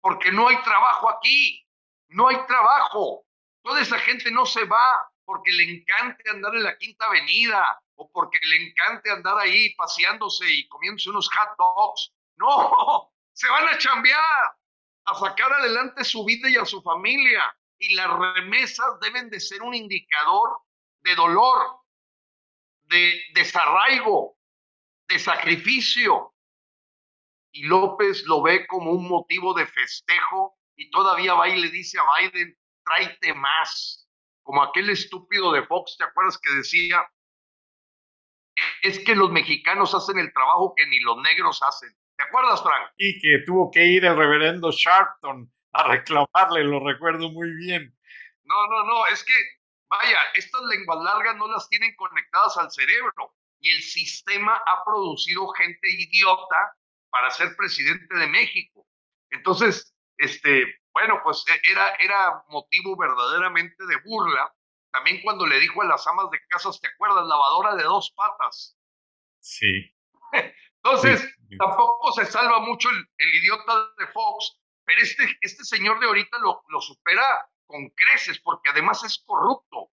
porque no hay trabajo aquí, no hay trabajo. Toda esa gente no se va porque le encante andar en la Quinta Avenida o porque le encante andar ahí paseándose y comiéndose unos hot dogs. No, se van a chambear, a sacar adelante su vida y a su familia. Y las remesas deben de ser un indicador de dolor, de desarraigo, de sacrificio. Y López lo ve como un motivo de festejo y todavía va y le dice a Biden, tráete más. Como aquel estúpido de Fox, ¿te acuerdas que decía? Es que los mexicanos hacen el trabajo que ni los negros hacen. ¿Te acuerdas, Frank? Y que tuvo que ir el reverendo Sharpton a reclamarle, lo recuerdo muy bien. No, no, no, es que, vaya, estas lenguas largas no las tienen conectadas al cerebro y el sistema ha producido gente idiota para ser presidente de México. Entonces, este, bueno, pues e, era, era motivo verdaderamente de burla. También cuando le dijo a las amas de casas, ¿te acuerdas? Lavadora de dos patas. Sí. Entonces, tampoco se salva mucho el, idiota de Fox, pero este, este señor de ahorita lo, lo supera con creces, porque además es corrupto.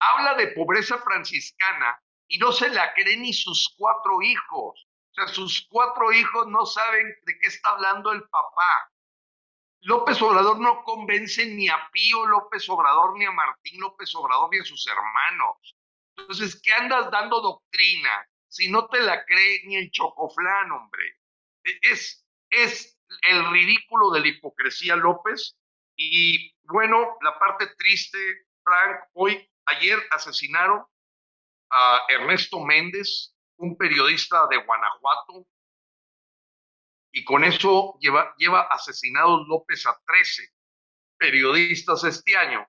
Habla de pobreza franciscana y no se la cree ni sus cuatro hijos. O sea, sus cuatro hijos no saben de qué está hablando el papá. López Obrador no convence ni a Pío López Obrador, ni a Martín López Obrador, ni a sus hermanos. Entonces, ¿qué andas dando doctrina? Si no te la cree ni el chocoflán, hombre. E, es, es el ridículo de la hipocresía López. Y bueno, la parte triste, Frank, hoy, ayer asesinaron a Ernesto Méndez, un periodista de Guanajuato, y con eso lleva, lleva asesinados López a 13 periodistas este año,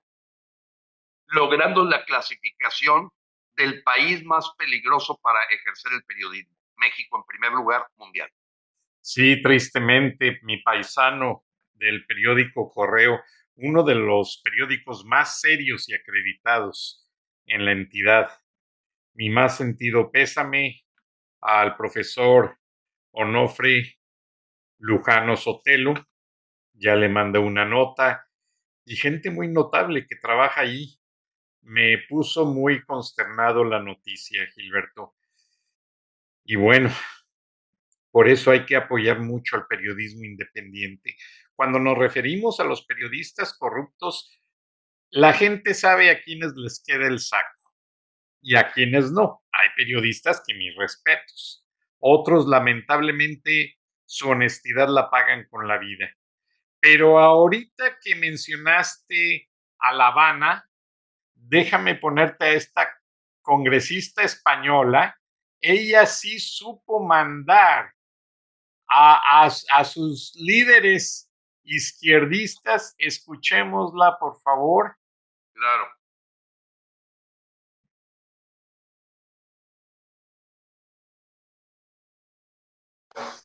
logrando la clasificación del país más peligroso para ejercer el periodismo. México en primer lugar mundial. Sí, tristemente, mi paisano del periódico Correo, uno de los periódicos más serios y acreditados en la entidad. Mi más sentido pésame al profesor Onofre Lujano Sotelo, ya le mandé una nota, y gente muy notable que trabaja allí me puso muy consternado la noticia, Gilberto. Y bueno, por eso hay que apoyar mucho al periodismo independiente. Cuando nos referimos a los periodistas corruptos, la gente sabe a quienes les queda el saco y a quienes no. Hay periodistas que mis respetos. otros lamentablemente su honestidad la pagan con la vida. Pero ahorita que mencionaste a La Habana, déjame ponerte a esta congresista española, ella sí supo mandar a, a, sus líderes izquierdistas. Escuchémosla, por favor. Claro.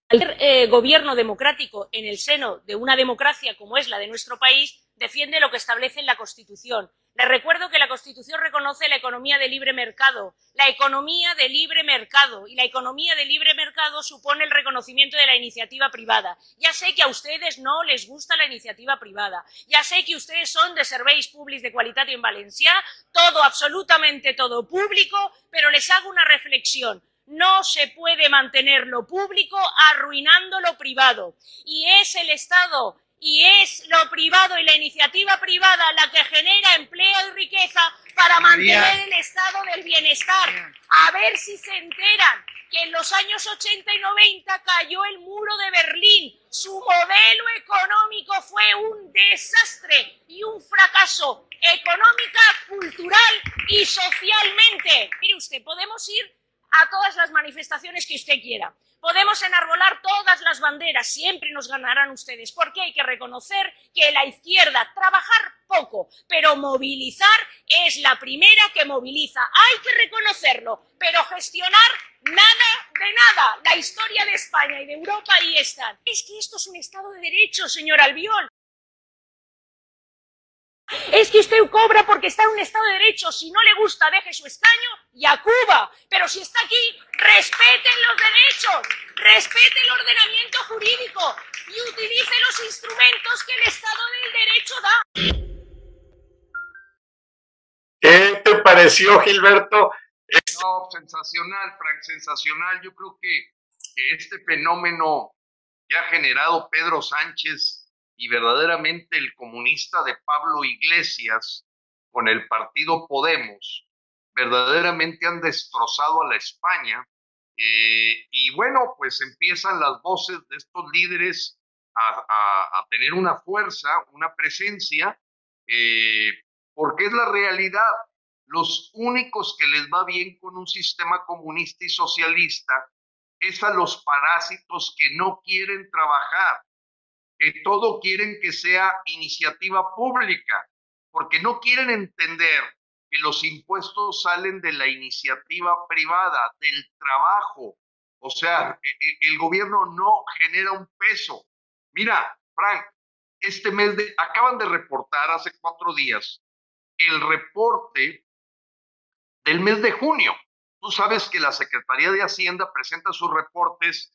El eh, gobierno democrático en el seno de una democracia como es la de nuestro país defiende lo que establece en la Constitución. Les recuerdo que la Constitución reconoce la economía de libre mercado, la economía de libre mercado, y la economía de libre mercado supone el reconocimiento de la iniciativa privada. Ya sé que a ustedes no les gusta la iniciativa privada, ya sé que ustedes son de serveis públicos de calidad en Valencia, todo, absolutamente todo público, pero les hago una reflexión no se puede mantener lo público arruinando lo privado. Y es el Estado y es lo privado y la iniciativa privada la que genera empleo y riqueza para mantener el estado del bienestar. A ver si se enteran que en los años 80 y 90 cayó el muro de Berlín. Su modelo económico fue un desastre y un fracaso económica, cultural y socialmente. Mire usted, podemos ir a todas las manifestaciones que usted quiera. Podemos enarbolar todas las banderas, siempre nos ganarán ustedes, porque hay que reconocer que la izquierda, trabajar poco, pero movilizar es la primera que moviliza. Hay que reconocerlo, pero gestionar nada de nada. La historia de España y de Europa ahí están. Es que esto es un Estado de Derecho, señor Albiol. Es que usted cobra porque está en un Estado de Derecho. Si no le gusta, deje su escaño y a Cuba. Pero si está aquí, respeten los derechos, respete el ordenamiento jurídico y utilice los instrumentos que el Estado del Derecho da. ¿Qué te pareció, Gilberto? No, sensacional, Frank, sensacional. Yo creo que, que este fenómeno que ha generado Pedro Sánchez y verdaderamente el comunista de Pablo Iglesias con el partido Podemos verdaderamente han destrozado a la España. Eh, y bueno, pues empiezan las voces de estos líderes a, tener una fuerza, una presencia, eh, porque es la realidad. Los únicos que les va bien con un sistema comunista y socialista es a los parásitos que no quieren trabajar, que todo quieren que sea iniciativa pública, porque no quieren entender que los impuestos salen de la iniciativa privada, del trabajo. O sea, e, e, el gobierno no genera un peso. Mira, Frank, este mes de, acaban de reportar hace cuatro días el reporte del mes de junio. Tú sabes que la Secretaría de Hacienda presenta sus reportes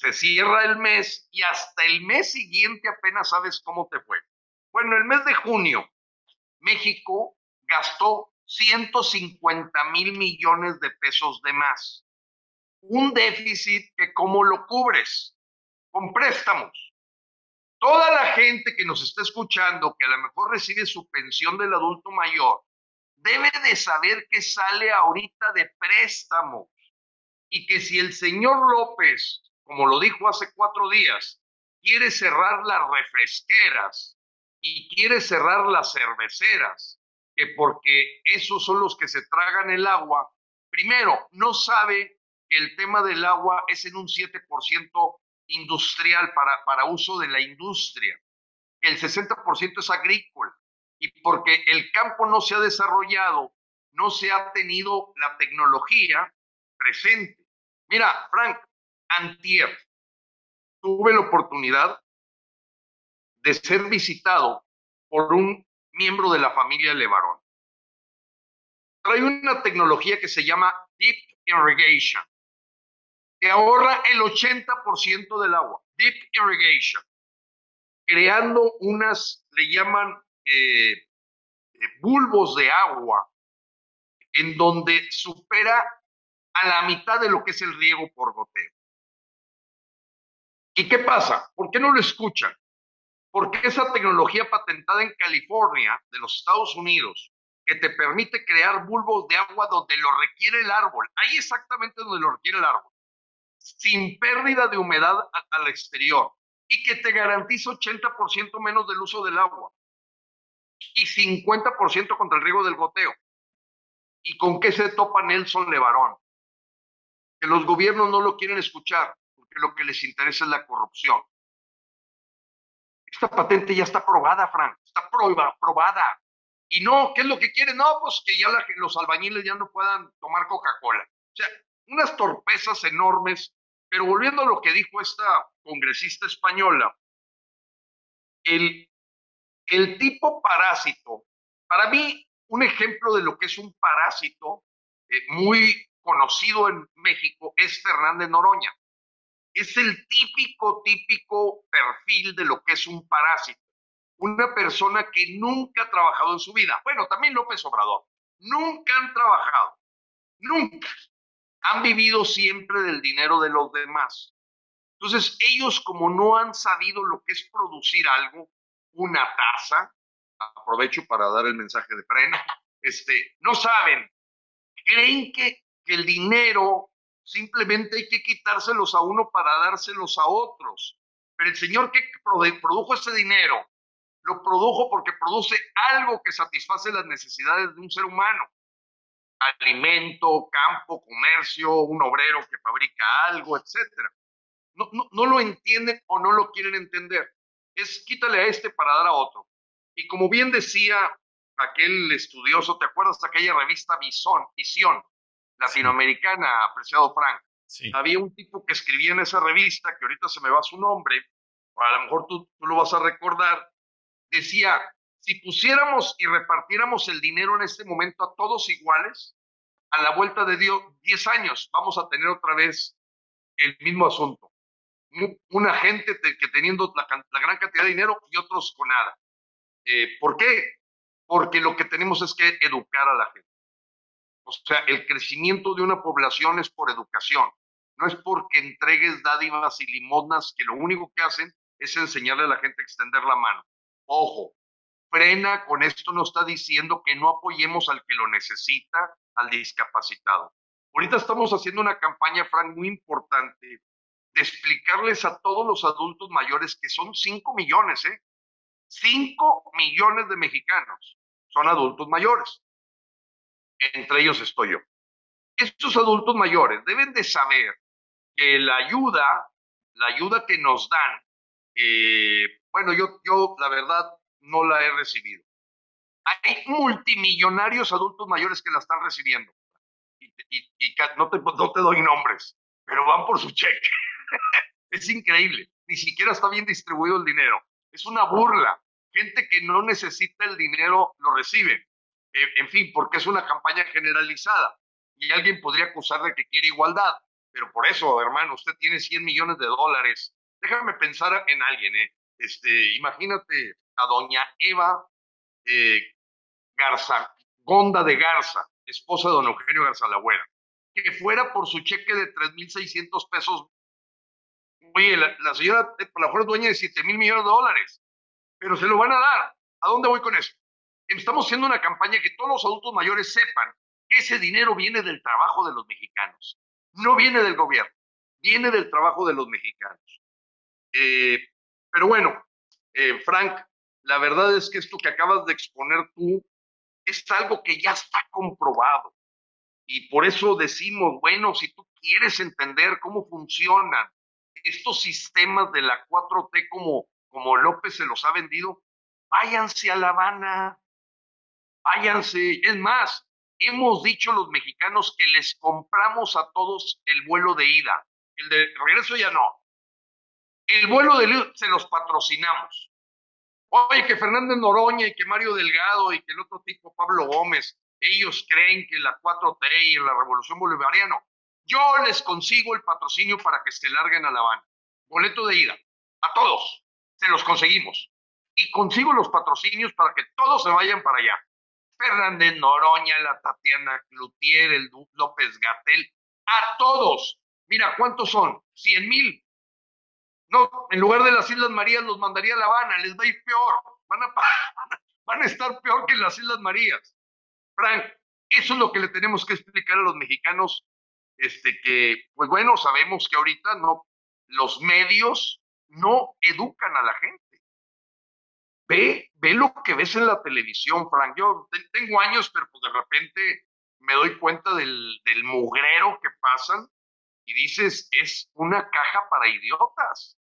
se cierra el mes y hasta el mes siguiente apenas sabes cómo te fue. Bueno, el mes de junio, México gastó 150 mil millones de pesos de más. Un déficit que cómo lo cubres con préstamos. Toda la gente que nos está escuchando, que a lo mejor recibe su pensión del adulto mayor, debe de saber que sale ahorita de préstamos y que si el señor López como lo dijo hace cuatro días, quiere cerrar las refresqueras y quiere cerrar las cerveceras, que porque esos son los que se tragan el agua, primero, no sabe que el tema del agua es en un 7% industrial para, para uso de la industria, el 60% es agrícola, y porque el campo no se ha desarrollado, no se ha tenido la tecnología presente. Mira, Frank, antier tuve la oportunidad de ser visitado por un miembro de la familia Levarón. Trae una tecnología que se llama Deep Irrigation, que ahorra el 80% del agua. Deep Irrigation, creando unas, le llaman eh, eh, bulbos de agua, en donde supera a la mitad de lo que es el riego por goteo. ¿Y qué pasa? ¿Por qué no lo escuchan? Porque esa tecnología patentada en California, de los Estados Unidos, que te permite crear bulbos de agua donde lo requiere el árbol, ahí exactamente donde lo requiere el árbol. sin pérdida de humedad al exterior y que te garantiza 80% menos del uso del agua y 50% contra el riego del goteo. ¿Y con qué se topa Nelson Levarón? Que los gobiernos no lo quieren escuchar porque lo que les interesa es la corrupción. Esta patente ya está aprobada, Frank, está aprobada. Y no, ¿qué es lo que quieren? No, pues que ya los albañiles ya no puedan tomar Coca-Cola. O sea, unas torpezas enormes. Pero volviendo a lo que dijo esta congresista española, el, el tipo parásito, para mí, un ejemplo de lo que es un parásito eh, muy conocido en México es Fernández Noroña. Es el típico, típico perfil de lo que es un parásito. Una persona que nunca ha trabajado en su vida. Bueno, también López Obrador. Nunca han trabajado. Nunca. Han vivido siempre del dinero de los demás. Entonces, ellos como no han sabido lo que es producir algo, una taza, aprovecho para dar el mensaje de freno, este, no saben, creen que, que el dinero simplemente hay que quitárselos a uno para dárselos a otros. Pero el señor que produjo ese dinero, lo produjo porque produce algo que satisface las necesidades de un ser humano. Alimento, campo, comercio, un obrero que fabrica algo, etc. No, no, no lo entienden o no lo quieren entender. Es quítale a este para dar a otro. Y como bien decía aquel estudioso, ¿te acuerdas de aquella revista Visión latinoamericana, apreciado Frank? Había un tipo que escribía en esa revista, que ahorita se me va su nombre, o a lo mejor tú, tú lo vas a recordar, decía, si pusiéramos y repartiéramos el dinero en este momento a todos iguales, a la vuelta de 10 años vamos a tener otra vez el mismo asunto. Una gente que teniendo la, gran cantidad de dinero y otros con nada. Eh, ¿Por qué? Porque lo que tenemos es que educar a la gente. O sea, el crecimiento de una población es por educación. No es porque entregues dádivas y limosnas que lo único que hacen es enseñarle a la gente a extender la mano. Ojo, frena con esto no está diciendo que no apoyemos al que lo necesita, al discapacitado. Ahorita estamos haciendo una campaña, Frank, muy importante de explicarles a todos los adultos mayores que son 5 millones, ¿eh? 5 millones de mexicanos son adultos mayores. Entre ellos estoy yo. Estos adultos mayores deben de saber que la ayuda, la ayuda que nos dan, eh, bueno, yo, yo la verdad no la he recibido. Hay multimillonarios adultos mayores que la están recibiendo. Y, te, no te doy nombres, pero van por su cheque. es increíble. Ni siquiera está bien distribuido el dinero. Es una burla. Gente que no necesita el dinero lo recibe. Eh, en fin, porque es una campaña generalizada. Y alguien podría acusar de que quiere igualdad. Pero por eso, hermano, usted tiene 100 millones de dólares. Déjame pensar en alguien, ¿eh? Este, imagínate a doña Eva eh, Garza, Gonda de Garza, esposa de don Eugenio Garza Lagüera, que fuera por su cheque de 3.600 pesos. Oye, la, señora, por la mejor es dueña de 7 mil millones de dólares pero se lo van a dar. ¿A dónde voy con eso? Estamos haciendo una campaña que todos los adultos mayores sepan que ese dinero viene del trabajo de los mexicanos, no viene del gobierno, viene del trabajo de los mexicanos. Eh, pero bueno, eh, Frank, la verdad es que esto que acabas de exponer tú es algo que ya está comprobado. Y por eso decimos, bueno, si tú quieres entender cómo funcionan estos sistemas de la 4T como como López se los ha vendido, váyanse a La Habana, váyanse. Es más, hemos dicho los mexicanos que les compramos a todos el vuelo de ida, el de regreso ya no. El vuelo de ida se los patrocinamos. Oye, que Fernández Noroña y que Mario Delgado y que el otro tipo, Pablo Gómez, ellos creen que la 4T y la Revolución Bolivariana. Yo les consigo el patrocinio para que se larguen a La Habana. Boleto de ida, a todos se los conseguimos. Y consigo los patrocinios para que todos se vayan para allá. Fernández Noroña, la Tatiana Cloutier, el López Gatel, a todos. Mira, ¿cuántos son? Cien mil. No, en lugar de las Islas Marías los mandaría a La Habana, les va a ir peor. Van a, van a estar peor que en las Islas Marías. Frank, eso es lo que le tenemos que explicar a los mexicanos este, que, pues bueno, sabemos que ahorita no, los medios no educan a la gente. Ve, ve lo que ves en la televisión, Frank. Yo tengo años, pero pues de repente me doy cuenta del, del mugrero que pasan y dices, es una caja para idiotas,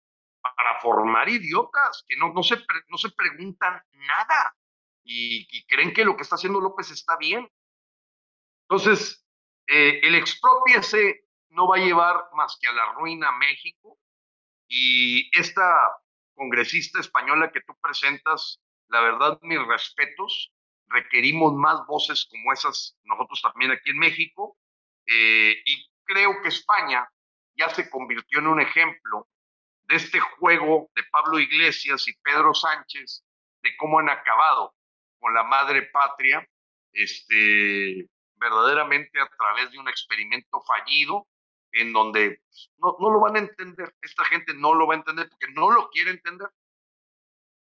para formar idiotas, que no, no, se, no se preguntan nada y, creen que lo que está haciendo López está bien. Entonces, eh, el expropiese no va a llevar más que a la ruina a México y esta congresista española que tú presentas, la verdad, mis respetos, requerimos más voces como esas nosotros también aquí en México eh, y creo que España ya se convirtió en un ejemplo de este juego de Pablo Iglesias y Pedro Sánchez, de cómo han acabado con la madre patria, este, verdaderamente a través de un experimento fallido en donde no, no, lo van a entender, esta gente no lo va a entender porque no lo quiere entender,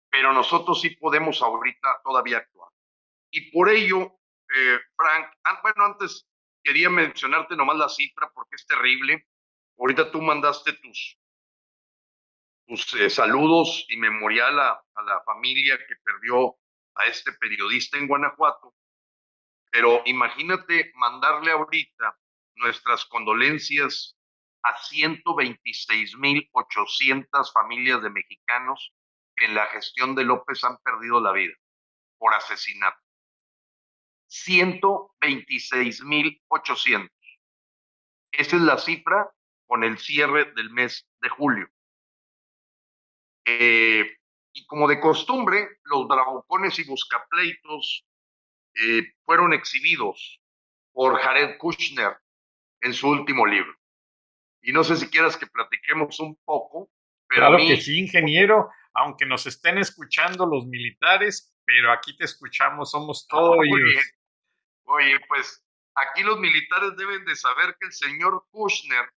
pero nosotros sí podemos ahorita todavía actuar. Y por ello, eh, Frank, bueno, antes quería mencionarte nomás la cifra porque es terrible. Ahorita tú mandaste tus, tus eh, saludos y memorial a, a la familia que perdió a este periodista en Guanajuato. Pero imagínate mandarle ahorita nuestras condolencias a 126.800 familias de mexicanos que en la gestión de López han perdido la vida por asesinato. 126.800. Esa es la cifra con el cierre del mes de julio. Eh, y como de costumbre, los bravucones y buscapleitos eh, fueron exhibidos por Jared Kushner en su último libro. Y no sé si quieras que platiquemos un poco, pero claro que sí, ingeniero, aunque nos estén escuchando los militares, pero aquí te escuchamos, somos todos. Oye, oye, pues aquí los militares deben de saber que el señor Kushner,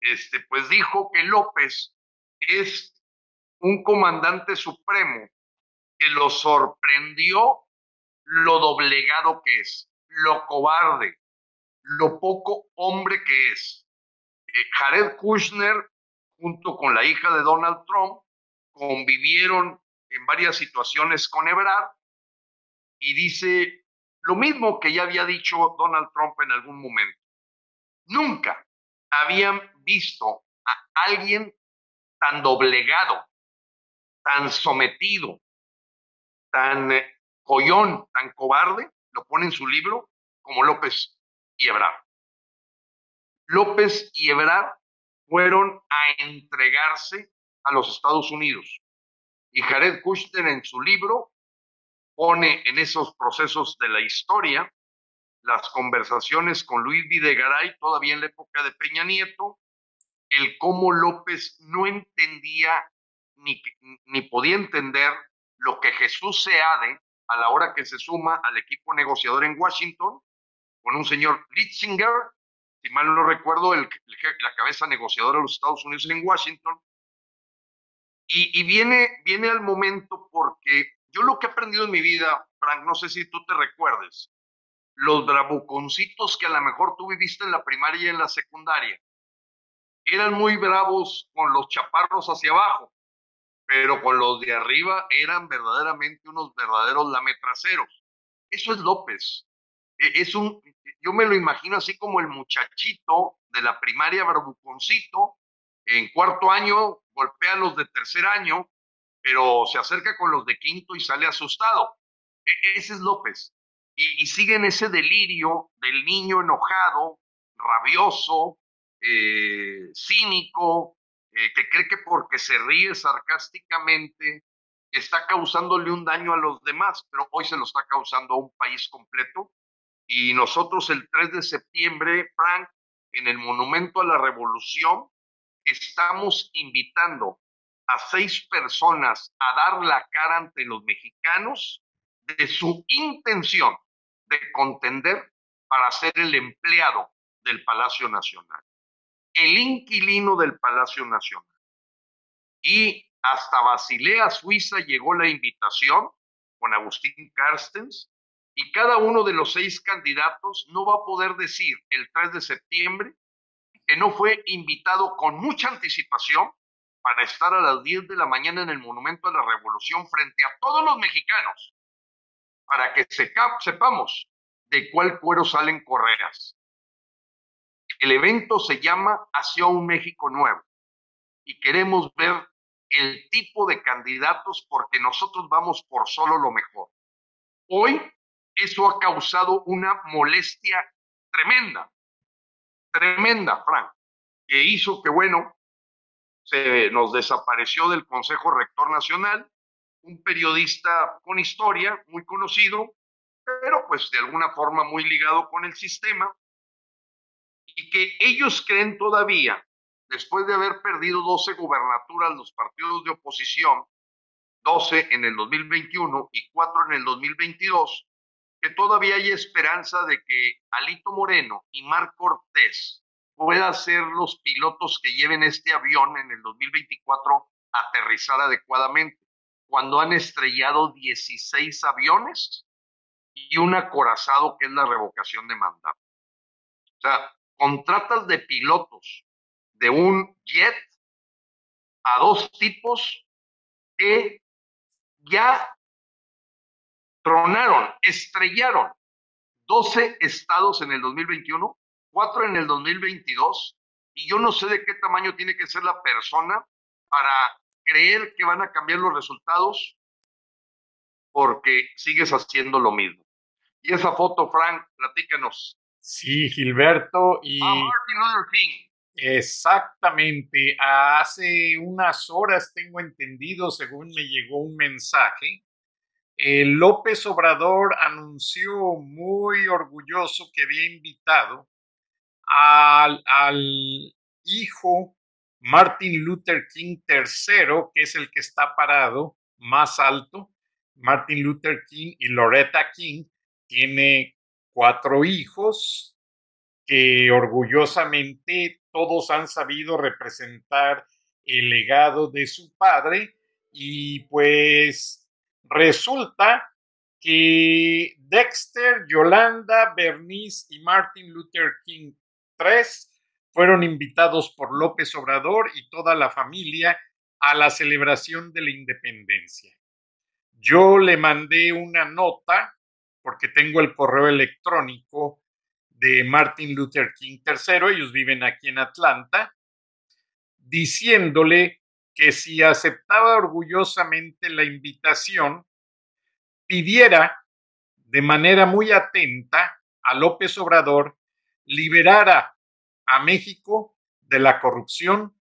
este, pues dijo que López es un comandante supremo que lo sorprendió lo doblegado que es, lo cobarde, lo poco hombre que es. Eh, Jared Kushner, junto con la hija de Donald Trump, convivieron en varias situaciones con Ebrard y dice lo mismo que ya había dicho Donald Trump en algún momento. Nunca habían visto a alguien tan doblegado, tan sometido, tan eh, joyón tan cobarde, lo pone en su libro, como López y Ebrard. López y Ebrard fueron a entregarse a los Estados Unidos. Y Jared Kushner en su libro pone en esos procesos de la historia las conversaciones con Luis Videgaray, todavía en la época de Peña Nieto, el cómo López no entendía ni, ni podía entender lo que Jesús Seade a la hora que se suma al equipo negociador en Washington, con un señor Litzinger, si mal no recuerdo, el, la cabeza negociadora de los Estados Unidos en Washington. Y, viene, viene al momento porque yo lo que he aprendido en mi vida, Frank, no sé si tú te recuerdes, los bravuconcitos que a lo mejor tú viviste en la primaria y en la secundaria, eran muy bravos con los chaparros hacia abajo pero con los de arriba eran verdaderamente unos verdaderos lametraceros. Eso es López. E, es un, yo me lo imagino así como el muchachito de la primaria barbuconcito, en cuarto año golpea a los de tercer año, pero se acerca con los de quinto y sale asustado. E, ese es López. Y, y sigue en ese delirio del niño enojado, rabioso, eh, cínico, eh, que cree que porque se ríe sarcásticamente está causándole un daño a los demás, pero hoy se lo está causando a un país completo. Y nosotros el 3 de septiembre, Frank, en el Monumento a la Revolución, estamos invitando a seis personas a dar la cara ante los mexicanos de su intención de contender para ser el empleado del Palacio Nacional el inquilino del Palacio Nacional. Y hasta Basilea, Suiza, llegó la invitación con Agustín Carstens y cada uno de los seis candidatos no va a poder decir el 3 de septiembre que no fue invitado con mucha anticipación para estar a las 10 de la mañana en el Monumento a la Revolución frente a todos los mexicanos, para que sepamos de cuál cuero salen correas. El evento se llama Hacia un México Nuevo y queremos ver el tipo de candidatos porque nosotros vamos por solo lo mejor. Hoy eso ha causado una molestia tremenda, tremenda, Frank, que hizo que, bueno, se nos desapareció del Consejo Rector Nacional, un periodista con historia, muy conocido, pero pues de alguna forma muy ligado con el sistema, y que ellos creen todavía, después de haber perdido 12 gubernaturas los partidos de oposición, 12 en el 2021 y 4 en el 2022, que todavía hay esperanza de que Alito Moreno y Marc Cortés puedan ser los pilotos que lleven este avión en el 2024 a aterrizar adecuadamente, cuando han estrellado 16 aviones y un acorazado que es la revocación de mandato. O sea, contratas de pilotos de un jet a dos tipos que ya tronaron, estrellaron 12 estados en el 2021, 4 en el 2022, y yo no sé de qué tamaño tiene que ser la persona para creer que van a cambiar los resultados porque sigues haciendo lo mismo. Y esa foto, Frank, platícanos. Sí, Gilberto, y... A Martin Luther King. Exactamente. Hace unas horas tengo entendido, según me llegó un mensaje, López Obrador anunció muy orgulloso que había invitado al, al hijo Martin Luther King III, que es el que está parado más alto. Martin Luther King y Loretta King tiene cuatro hijos que orgullosamente todos han sabido representar el legado de su padre y pues resulta que Dexter, Yolanda, Bernice y Martin Luther King III fueron invitados por López Obrador y toda la familia a la celebración de la independencia. Yo le mandé una nota, porque tengo el correo electrónico de Martin Luther King III, ellos viven aquí en Atlanta, diciéndole que si aceptaba orgullosamente la invitación, pidiera de manera muy atenta a López Obrador liberara a México de la corrupción,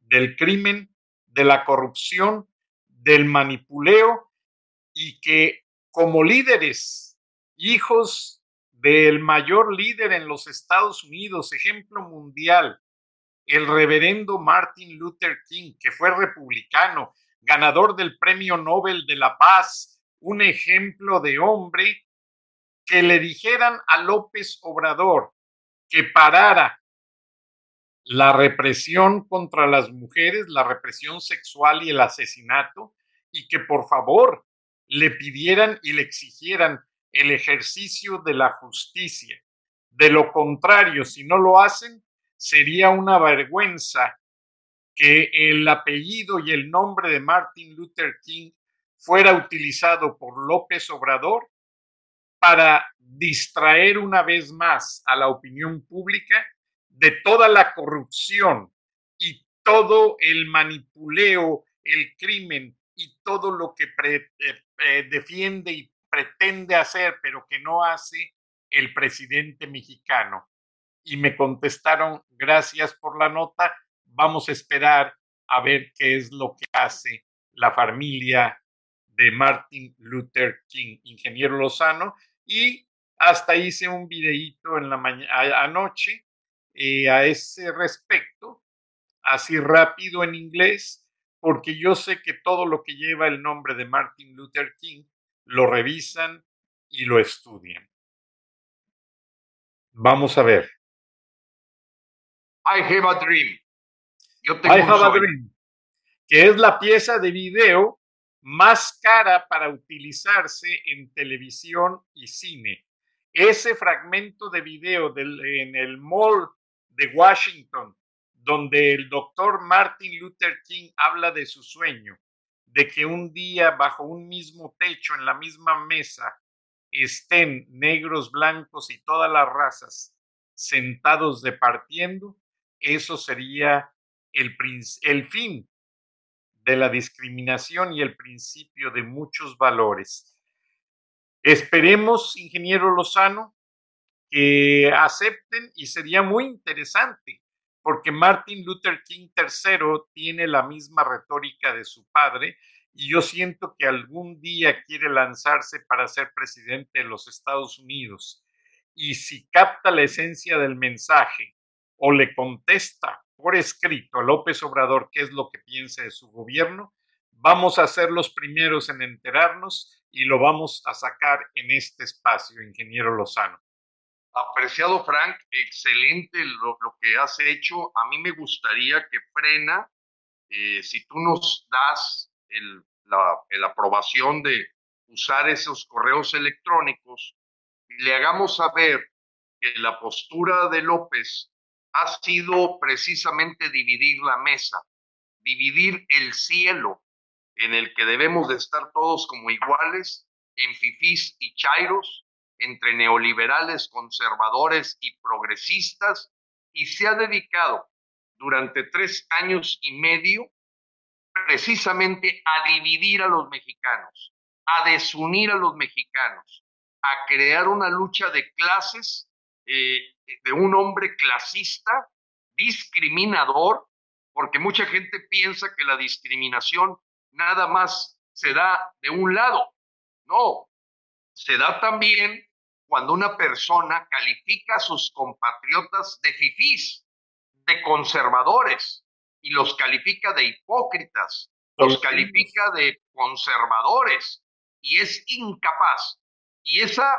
del crimen, de la corrupción, del manipuleo y que como líderes, hijos del mayor líder en los Estados Unidos, ejemplo mundial, el reverendo Martin Luther King, que fue republicano, ganador del Premio Nobel de la Paz, un ejemplo de hombre, que le dijeran a López Obrador que parara la represión contra las mujeres, la represión sexual y el asesinato, y que por favor le pidieran y le exigieran el ejercicio de la justicia. De lo contrario, si no lo hacen, sería una vergüenza que el apellido y el nombre de Martin Luther King fuera utilizado por López Obrador para distraer una vez más a la opinión pública de toda la corrupción y todo el manipuleo, el crimen y todo lo que eh, eh, defiende y pretende hacer, pero que no hace el presidente mexicano y me contestaron, gracias por la nota, vamos a esperar a ver qué es lo que hace la familia de Martin Luther King, ingeniero Lozano, y hasta hice un videíto en la mañana, anoche eh, a ese respecto, así rápido en inglés, porque yo sé que todo lo que lleva el nombre de Martin Luther King lo revisan y lo estudian. Vamos a ver. I have a dream. Yo tengo I have a dream. Que es la pieza de video más cara para utilizarse en televisión y cine. Ese fragmento de video del, en el mall de Washington, donde el doctor Martin Luther King habla de su sueño, de que un día bajo un mismo techo, en la misma mesa, estén negros, blancos y todas las razas sentados departiendo, eso sería el, fin de la discriminación y el principio de muchos valores. Esperemos, ingeniero Lozano, que acepten y sería muy interesante, porque Martin Luther King III tiene la misma retórica de su padre y yo siento que algún día quiere lanzarse para ser presidente de los Estados Unidos. Y si capta la esencia del mensaje o le contesta por escrito a López Obrador qué es lo que piensa de su gobierno, vamos a ser los primeros en enterarnos y lo vamos a sacar en este espacio, ingeniero Lozano. Apreciado Frank, excelente lo, que has hecho. A mí me gustaría que frena, eh, si tú nos das la, aprobación de usar esos correos electrónicos, le hagamos saber que la postura de López ha sido precisamente dividir la mesa, dividir el cielo en el que debemos de estar todos como iguales, en fifís y chairos, entre neoliberales, conservadores y progresistas, y se ha dedicado durante tres años y medio precisamente a dividir a los mexicanos, a desunir a los mexicanos, a crear una lucha de clases, eh, de un hombre clasista, discriminador, porque mucha gente piensa que la discriminación nada más se da de un lado. No, se da también cuando una persona califica a sus compatriotas de fifís, de conservadores, y los califica de hipócritas, los califica de conservadores y es incapaz. Y esa,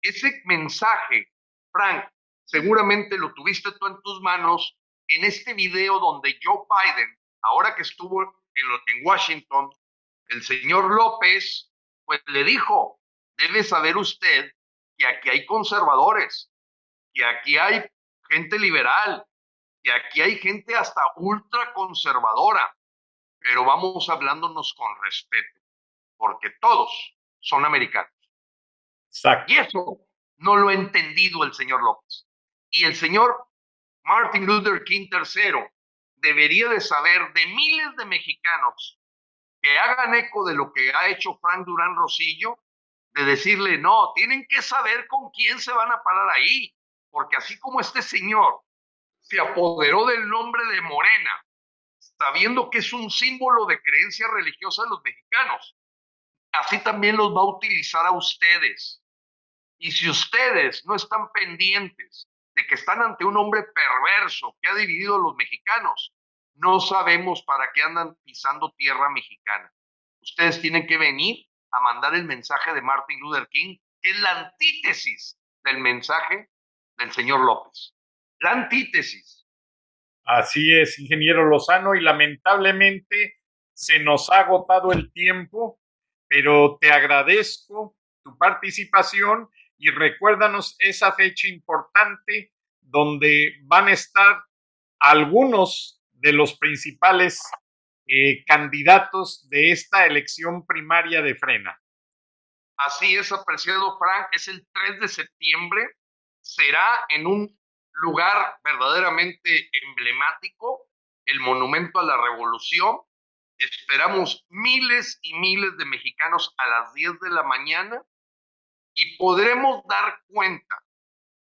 ese mensaje, Frank, seguramente lo tuviste tú en tus manos en este video donde Joe Biden, ahora que estuvo en, en Washington, el señor López, pues le dijo, debe saber usted que aquí hay conservadores, que aquí hay gente liberal, que aquí hay gente hasta ultra conservadora, pero vamos hablándonos con respeto, porque todos son americanos. Y eso no lo ha entendido el señor López. Y el señor Martin Luther King III debería de saber de miles de mexicanos que hagan eco de lo que ha hecho Frank Durán Rosillo, de decirle, no, tienen que saber con quién se van a parar ahí, porque así como este señor se apoderó del nombre de Morena, sabiendo que es un símbolo de creencia religiosa de los mexicanos. Así también los va a utilizar a ustedes. Y si ustedes no están pendientes que están ante un hombre perverso que ha dividido a los mexicanos, no sabemos para qué andan pisando tierra mexicana. Ustedes tienen que venir a mandar el mensaje de Martin Luther King, que es la antítesis del mensaje del señor López la antítesis. Así es, ingeniero Lozano, y lamentablemente se nos ha agotado el tiempo, pero te agradezco tu participación y recuérdanos esa fecha importante donde van a estar algunos de los principales eh, candidatos de esta elección primaria de Frena. Así es, apreciado Frank, es el 3 de septiembre, será en un lugar verdaderamente emblemático, el Monumento a la Revolución. Esperamos miles y miles de mexicanos a las 10 de la mañana y podremos dar cuenta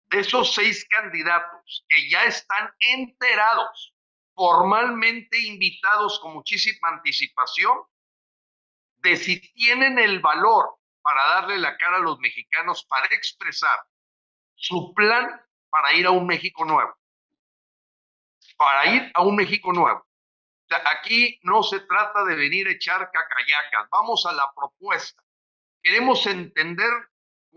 de esos seis candidatos que ya están enterados, formalmente invitados con muchísima anticipación, de si tienen el valor para darle la cara a los mexicanos, para expresar su plan para ir a un México nuevo. Para ir a un México nuevo. aquí no se trata de venir a echar cacayacas, vamos a la propuesta. Queremos entender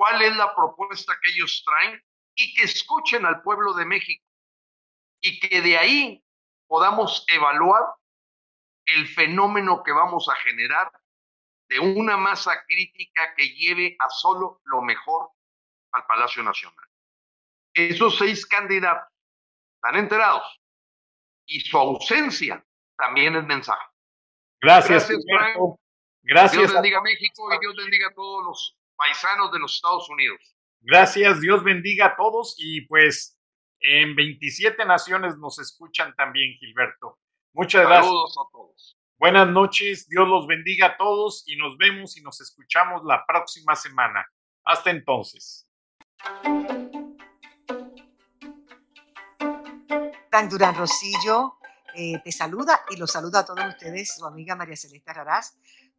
cuál es la propuesta que ellos traen y que escuchen al pueblo de México y que de ahí podamos evaluar el fenómeno que vamos a generar de una masa crítica que lleve a solo lo mejor al Palacio Nacional esos seis candidatos están enterados. Y su ausencia también es mensaje. Gracias, Gracias, Frank. Gracias, Dios bendiga a México y Dios bendiga a todos los paisanos de los Estados Unidos. gracias, Dios bendiga a todos y pues en 27 naciones nos escuchan también, Gilberto. Muchas gracias. Saludos a todos. Buenas noches, Dios los bendiga a todos y nos vemos y nos escuchamos la próxima semana. Hasta entonces. Frank Durán Rosillo eh, te saluda y los saluda a todos ustedes, su amiga María Celeste Arrarás,